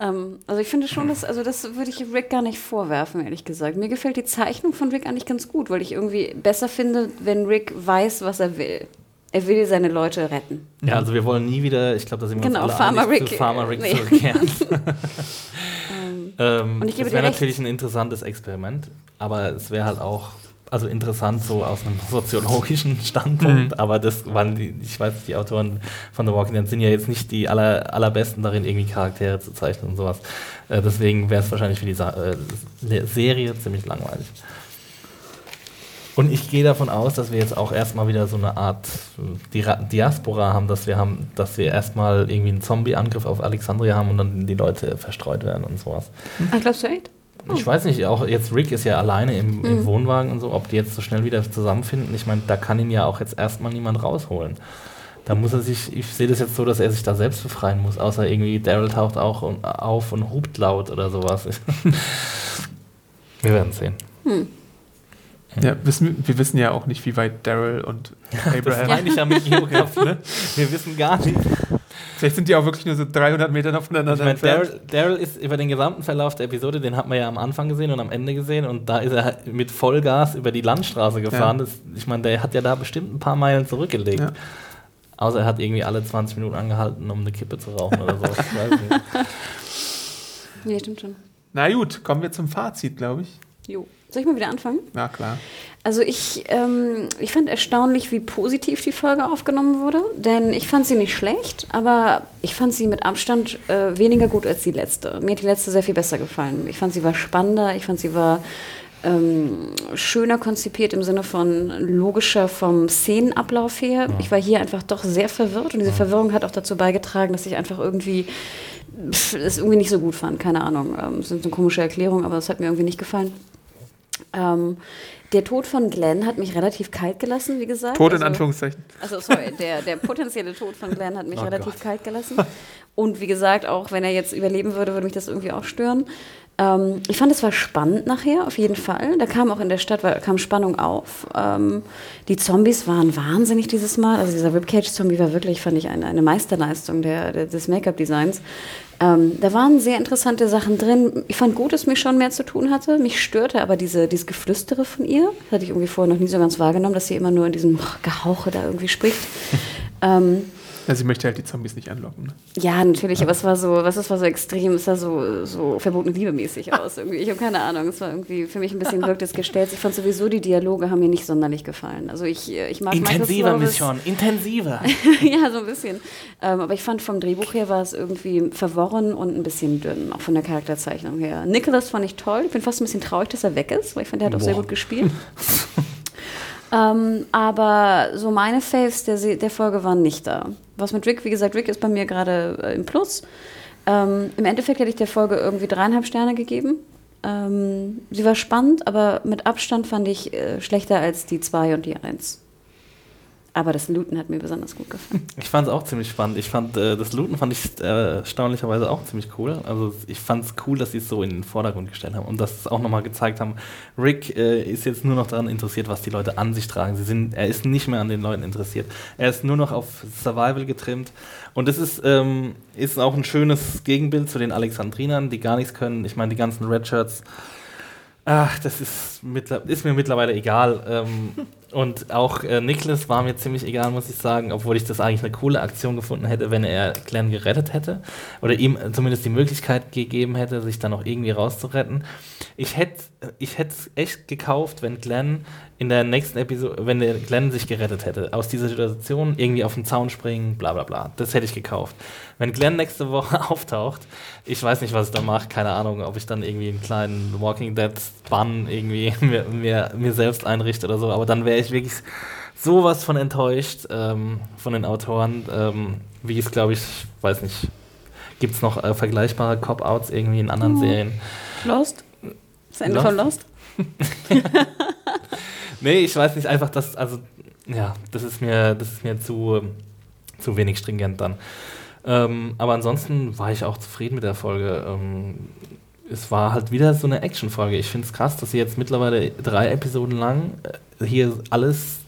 Ähm, also ich finde schon, dass, also das würde ich Rick gar nicht vorwerfen, ehrlich gesagt. Mir gefällt die Zeichnung von Rick eigentlich ganz gut, weil ich irgendwie besser finde, wenn Rick weiß, was er will. Er will seine Leute retten.
Ja, also wir wollen nie wieder, ich glaube, da sind wir
Genau,
uns alle
Farmer
einig,
Rick,
zu Farmer Rick
nee.
zurückkehren. *laughs* *laughs* ähm,
Und ich gebe
das wäre natürlich ein interessantes Experiment, aber es wäre halt auch also interessant so aus einem *laughs* soziologischen Standpunkt, aber das waren die, ich weiß, die Autoren von The Walking Dead sind ja jetzt nicht die aller, allerbesten darin, irgendwie Charaktere zu zeichnen und sowas. Äh, deswegen wäre es wahrscheinlich für die Sa äh, Serie ziemlich langweilig. Und ich gehe davon aus, dass wir jetzt auch erstmal wieder so eine Art äh, Diaspora haben, dass wir haben, dass wir erstmal irgendwie einen Zombie-Angriff auf Alexandria haben und dann die Leute verstreut werden und sowas.
Ach, glaubst du echt?
Ich weiß nicht, auch jetzt Rick ist ja alleine im, im Wohnwagen und so, ob die jetzt so schnell wieder zusammenfinden. Ich meine, da kann ihn ja auch jetzt erstmal niemand rausholen. Da muss er sich, ich sehe das jetzt so, dass er sich da selbst befreien muss, außer irgendwie Daryl taucht auch und, auf und hupt laut oder sowas. *laughs* wir werden sehen.
Ja, wissen, wir wissen ja auch nicht, wie weit Daryl und *laughs*
Das
Abraham.
meine ich ja mit *laughs* Geografie. Ne? Wir wissen gar nicht.
Vielleicht sind die auch wirklich nur so 300 Meter voneinander
Ich meine,
entfernt.
Daryl, ist über den gesamten Verlauf der Episode, den hat man ja am Anfang gesehen und am Ende gesehen und da ist er mit Vollgas über die Landstraße gefahren.
Ja.
Das, ich meine, der hat ja da bestimmt ein paar Meilen zurückgelegt.
Ja.
Außer er hat irgendwie alle 20 Minuten angehalten, um eine Kippe zu rauchen oder so. *laughs* Ich weiß nicht.
Nee, stimmt schon.
Na gut, kommen wir zum Fazit, glaube ich.
Jo. Soll ich mal wieder anfangen?
Na klar.
Also ich, ähm, ich fand erstaunlich, wie positiv die Folge aufgenommen wurde, denn ich fand sie nicht schlecht, aber ich fand sie mit Abstand äh, weniger gut als die letzte. Mir hat die letzte sehr viel besser gefallen. Ich fand sie war spannender, ich fand sie war ähm, schöner konzipiert im Sinne von logischer vom Szenenablauf her. Ich war hier einfach doch sehr verwirrt und diese Verwirrung hat auch dazu beigetragen, dass ich einfach irgendwie pff, es irgendwie nicht so gut fand. Keine Ahnung. Ähm, das sind so komische Erklärungen, aber es hat mir irgendwie nicht gefallen. Ähm, der Tod von Glenn hat mich relativ kalt gelassen, wie gesagt.
Tod in
Also-
Anführungszeichen.
also sorry, der, der potenzielle Tod von Glenn hat mich
Oh
relativ
Gott.
kalt gelassen. Und wie gesagt, auch wenn er jetzt überleben würde, würde mich das irgendwie auch stören. Ähm, ich fand, es war spannend nachher, auf jeden Fall. Da kam auch in der Stadt war, kam Spannung auf. Ähm, die Zombies waren wahnsinnig dieses Mal. Also dieser Ribcage-Zombie war wirklich, fand ich, eine, eine Meisterleistung der, der, des Make-up-Designs. Ähm, da waren sehr interessante Sachen drin. Ich fand gut, dass mich schon mehr zu tun hatte. Mich störte aber diese, dieses Geflüstere von ihr. Das hatte ich irgendwie vorher noch nie so ganz wahrgenommen, dass sie immer nur in diesem *laughs* Gehauche da irgendwie spricht. *laughs* ähm,
Ja, sie möchte halt die Zombies nicht anlocken. Ne?
ja, natürlich, aber es war so, was es war so extrem, es sah so, so verbotene Liebe mäßig aus. *laughs* Irgendwie. Ich habe keine Ahnung, es war irgendwie für mich ein bisschen wirkt es gestellt. Ich fand sowieso die Dialoge haben mir nicht sonderlich gefallen. Also ich, äh, ich mag
Intensiver,
Michael
Miss
Slovis-
Sean, intensiver. *laughs*
ja, so ein bisschen. Ähm, aber ich fand vom Drehbuch her war es irgendwie verworren und ein bisschen dünn, auch von der Charakterzeichnung her. Nicholas fand ich toll. Ich bin fast ein bisschen traurig, dass er weg ist, weil ich fand, der hat auch sehr
Boah.
gut gespielt. *laughs* ähm, aber so meine Faves der, Se- der Folge waren nicht da. Was mit Rick, wie gesagt, Rick ist bei mir gerade äh, im Plus. Ähm, Im Endeffekt hätte ich der Folge irgendwie dreieinhalb Sterne gegeben. Ähm, sie war spannend, aber mit Abstand fand ich äh, schlechter als die zwei und die eins. Aber das Looten hat mir besonders gut gefallen. *laughs*
Ich fand es auch ziemlich spannend. Ich fand äh, das Looten fand ich äh, erstaunlicherweise auch ziemlich cool. Also ich fand es cool, dass sie es so in den Vordergrund gestellt haben und dass es auch nochmal gezeigt haben, Rick äh, ist jetzt nur noch daran interessiert, was die Leute an sich tragen. Sie sind, er ist nicht mehr an den Leuten interessiert. Er ist nur noch auf Survival getrimmt. Und das ist, ähm, ist auch ein schönes Gegenbild zu den Alexandrinern, die gar nichts können. Ich meine, die ganzen Redshirts. Ach, das ist, ist mir mittlerweile egal. Ähm, *laughs* und auch äh, Nicholas war mir ziemlich egal, muss ich sagen, obwohl ich das eigentlich eine coole Aktion gefunden hätte, wenn er Glenn gerettet hätte. Oder ihm äh, zumindest die Möglichkeit gegeben hätte, sich dann noch irgendwie rauszuretten. Ich hätte ich es echt gekauft, wenn Glenn in der nächsten Episode, wenn der Glenn sich gerettet hätte, aus dieser Situation irgendwie auf den Zaun springen, bla bla bla. Das hätte ich gekauft. Wenn Glenn nächste Woche *laughs* auftaucht, ich weiß nicht, was ich da mache, keine Ahnung, ob ich dann irgendwie einen kleinen Walking Dead Bann irgendwie *laughs* mir, mir, mir selbst einrichte oder so, aber dann wäre ich wirklich sowas von enttäuscht ähm, von den Autoren, ähm, wie es, glaube ich, weiß nicht, gibt es noch äh, vergleichbare Cop-Outs irgendwie in anderen Serien?
Lost? Das Ende
Lost?
von Lost? *laughs*
Nee, ich weiß nicht, einfach das, also, ja, das ist mir, das ist mir zu, zu wenig stringent dann. Ähm, aber ansonsten war ich auch zufrieden mit der Folge. Ähm, es war halt wieder so eine Action-Folge. Ich finde es krass, dass sie jetzt mittlerweile drei Episoden lang äh, hier alles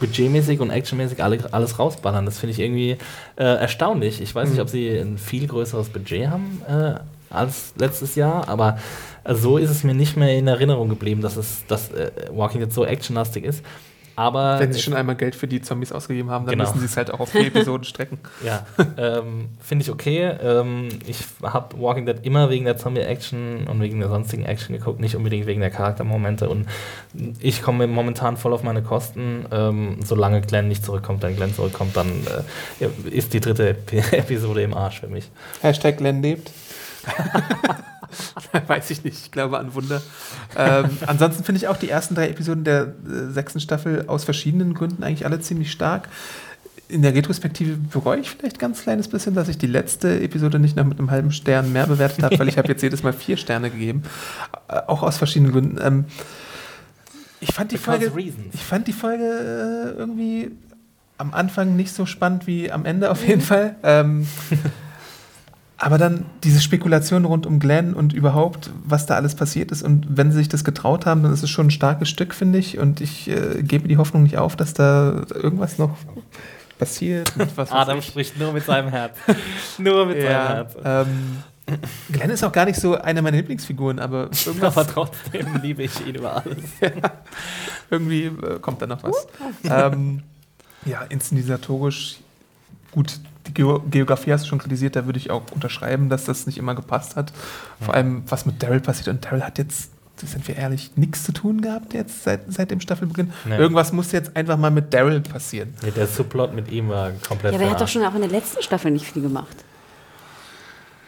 budgetmäßig und actionmäßig alle, alles rausballern. Das finde ich irgendwie äh, erstaunlich. Ich weiß nicht, ob sie ein viel größeres Budget haben äh, als letztes Jahr, aber äh, so ist es mir nicht mehr in Erinnerung geblieben, dass es dass äh, Walking Dead so actionlastig ist. Aber
Wenn sie schon einmal Geld für die Zombies ausgegeben haben, dann
Genau.
müssen sie es halt auch auf die *laughs* Episoden strecken.
Ja, ähm, finde ich okay. Ähm, ich habe Walking Dead immer wegen der Zombie-Action und wegen der sonstigen Action geguckt, nicht unbedingt wegen der Charaktermomente. Und ich komme momentan voll auf meine Kosten. Ähm, solange Glenn nicht zurückkommt, wenn Glenn zurückkommt, dann äh, ist die dritte Epi *laughs* Episode im Arsch für mich.
Hashtag Glenn lebt. *laughs* *laughs* Weiß ich nicht, ich glaube an Wunder. Ähm, ansonsten finde ich auch die ersten drei Episoden der äh, sechsten Staffel aus verschiedenen Gründen eigentlich alle ziemlich stark. In der Retrospektive bereue ich vielleicht ganz kleines bisschen, dass ich die letzte Episode nicht noch mit einem halben Stern mehr bewertet habe, weil ich habe jetzt jedes Mal vier Sterne gegeben. Äh, auch aus verschiedenen Gründen. Ähm, ich fand die
Because
Folge,
reasons.
ich fand die Folge äh, irgendwie am Anfang nicht so spannend wie am Ende auf jeden Fall. Ähm, *laughs* aber dann diese Spekulation rund um Glenn und überhaupt, was da alles passiert ist. Und wenn sie sich das getraut haben, dann ist es schon ein starkes Stück, finde ich. Und ich äh, gebe die Hoffnung nicht auf, dass da irgendwas noch passiert.
Adam
ich.
spricht nur mit seinem Herz. *laughs* nur mit seinem
ja,
Herz.
ähm, Glenn ist auch gar nicht so eine meiner Lieblingsfiguren, aber irgendwas,
Aber trotzdem liebe ich ihn über alles. *laughs*
irgendwie äh, kommt da noch was. ähm, ja, inszenatorisch gut. Die Geo Geografie hast du schon kritisiert, da würde ich auch unterschreiben, dass das nicht immer gepasst hat. Vor allem, was mit Daryl passiert. Und Daryl hat jetzt, sind wir ehrlich, nichts zu tun gehabt jetzt seit, seit dem Staffelbeginn.
Nee.
Irgendwas muss jetzt einfach mal mit Daryl passieren.
Nee, der Subplot mit ihm war komplett
Ja, aber er hat doch schon auch in der letzten Staffel nicht viel gemacht.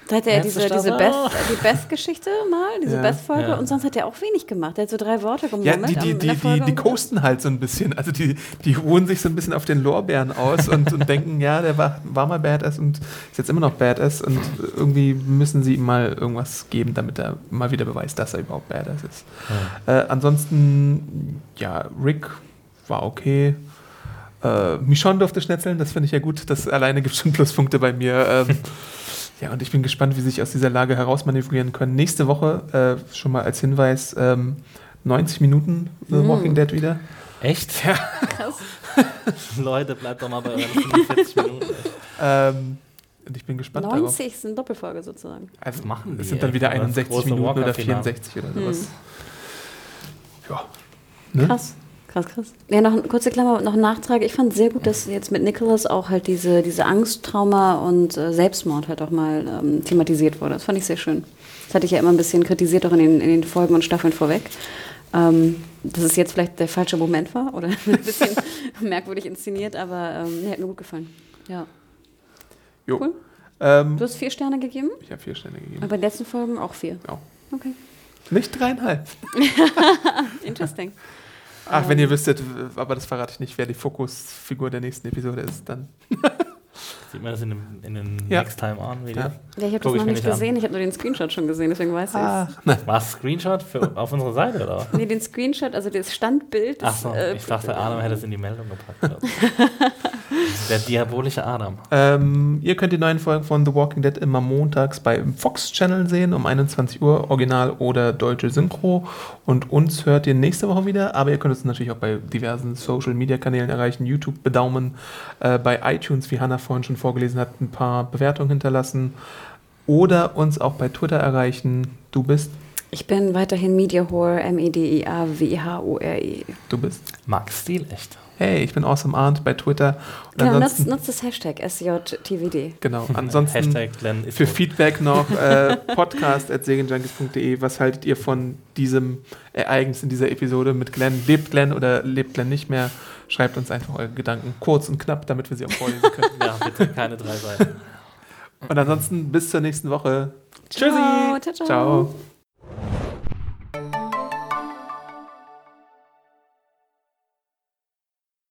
Da hat er ja diese, diese? Beth, die Beth-Geschichte mal, diese
Ja.
Beth-Folge
Ja.
und sonst hat er auch wenig gemacht. Er hat so drei Worte
Ja,
gemummelt.
die, die, die, die, die coasten halt so ein bisschen. Also die, die ruhen sich so ein bisschen auf den Lorbeeren aus und, und denken, ja, der war, war mal Badass und ist jetzt immer noch Badass und irgendwie müssen sie ihm mal irgendwas geben, damit er mal wieder beweist, dass er überhaupt Badass ist. Äh, ansonsten, ja, Rick war okay. Äh, Michonne durfte schnetzeln, das finde ich ja gut. Das alleine gibt schon Pluspunkte bei mir. Ähm, *laughs* ja, und ich bin gespannt, wie sie sich aus dieser Lage herausmanövrieren können. Nächste Woche, äh, schon mal als Hinweis, ähm, 90 Minuten The
Mm.
Walking Dead wieder.
Echt? Ja. *laughs* Leute, bleibt doch mal bei euren 45 Minuten.
Ähm, und ich bin gespannt darauf.
90 ist eine Doppelfolge sozusagen.
Also,
Was machen die
Es sind dann wieder
einfach? Das
61
große
Minuten oder
Walker-Finale.
64 oder sowas.
Hm.
Ja. Ne?
Krass. Krass, krass. Ja, noch eine kurze Klammer, noch ein Nachtrag. Ich fand sehr gut, dass jetzt mit Nicholas auch halt diese, diese Angst, Trauma und äh, Selbstmord halt auch mal ähm, thematisiert wurde. Das fand ich sehr schön. Das hatte ich ja immer ein bisschen kritisiert, auch in den, in den Folgen und Staffeln vorweg. Ähm, dass es jetzt vielleicht der falsche Moment war oder *laughs* ein bisschen *laughs* merkwürdig inszeniert, aber ähm, nee, hat mir gut gefallen. Ja.
Jo.
Cool.
Ähm,
Du hast vier Sterne gegeben,
ich habe vier Sterne gegeben.
aber bei den letzten Folgen auch vier.
Ja.
Okay.
Nicht dreieinhalb. *laughs*
Interesting.
Ach, wenn ihr wüsstet, aber das verrate ich nicht, wer die Fokusfigur der nächsten Episode ist, dann. *laughs*
Sieht man das in, dem, in den
Ja.
Next Time On Video?
Ja.
Ja, ich habe das noch nicht
nicht an.
gesehen. Ich habe nur den Screenshot schon gesehen, deswegen weiß ich es.
Nein. *laughs*
War es Screenshot für, auf unserer Seite, oder?
Nee, den Screenshot, also das Standbild.
Ach
ist,
so,
äh,
ich dachte, Adam hätte es in die Meldung gepackt. *laughs* Der diabolische Adam.
Ähm, ihr könnt die neuen Folgen von The Walking Dead immer montags beim Fox Channel sehen, um 21 Uhr, Original oder deutsche Synchro. Und uns hört ihr nächste Woche wieder, aber ihr könnt uns natürlich auch bei diversen Social Media Kanälen erreichen, YouTube bedaumen, äh, bei iTunes, wie Hannah vorhin schon vorgelesen hat, ein paar Bewertungen hinterlassen oder uns auch bei Twitter erreichen. Du bist,
Ich bin weiterhin Media Whore, M-E-D-I-A-W-H-O-R-E.
du bist.
Max Stil, echt.
Hey, ich bin Awesome Arndt bei Twitter. Und
Genau, nutzt, nutzt das Hashtag SJTVD.
genau, *laughs* ansonsten Für. Feedback noch *laughs* äh, podcast.segenjunkies.de. Was haltet ihr von diesem Ereignis in dieser Episode mit Glenn? Lebt Glenn oder lebt Glenn nicht mehr? Schreibt uns einfach eure Gedanken kurz und knapp, damit wir sie auch vorlesen können. *laughs*
Ja, bitte keine drei Seiten.
und ansonsten bis zur nächsten Woche.
Ciao, ciao, ciao.
Ciao.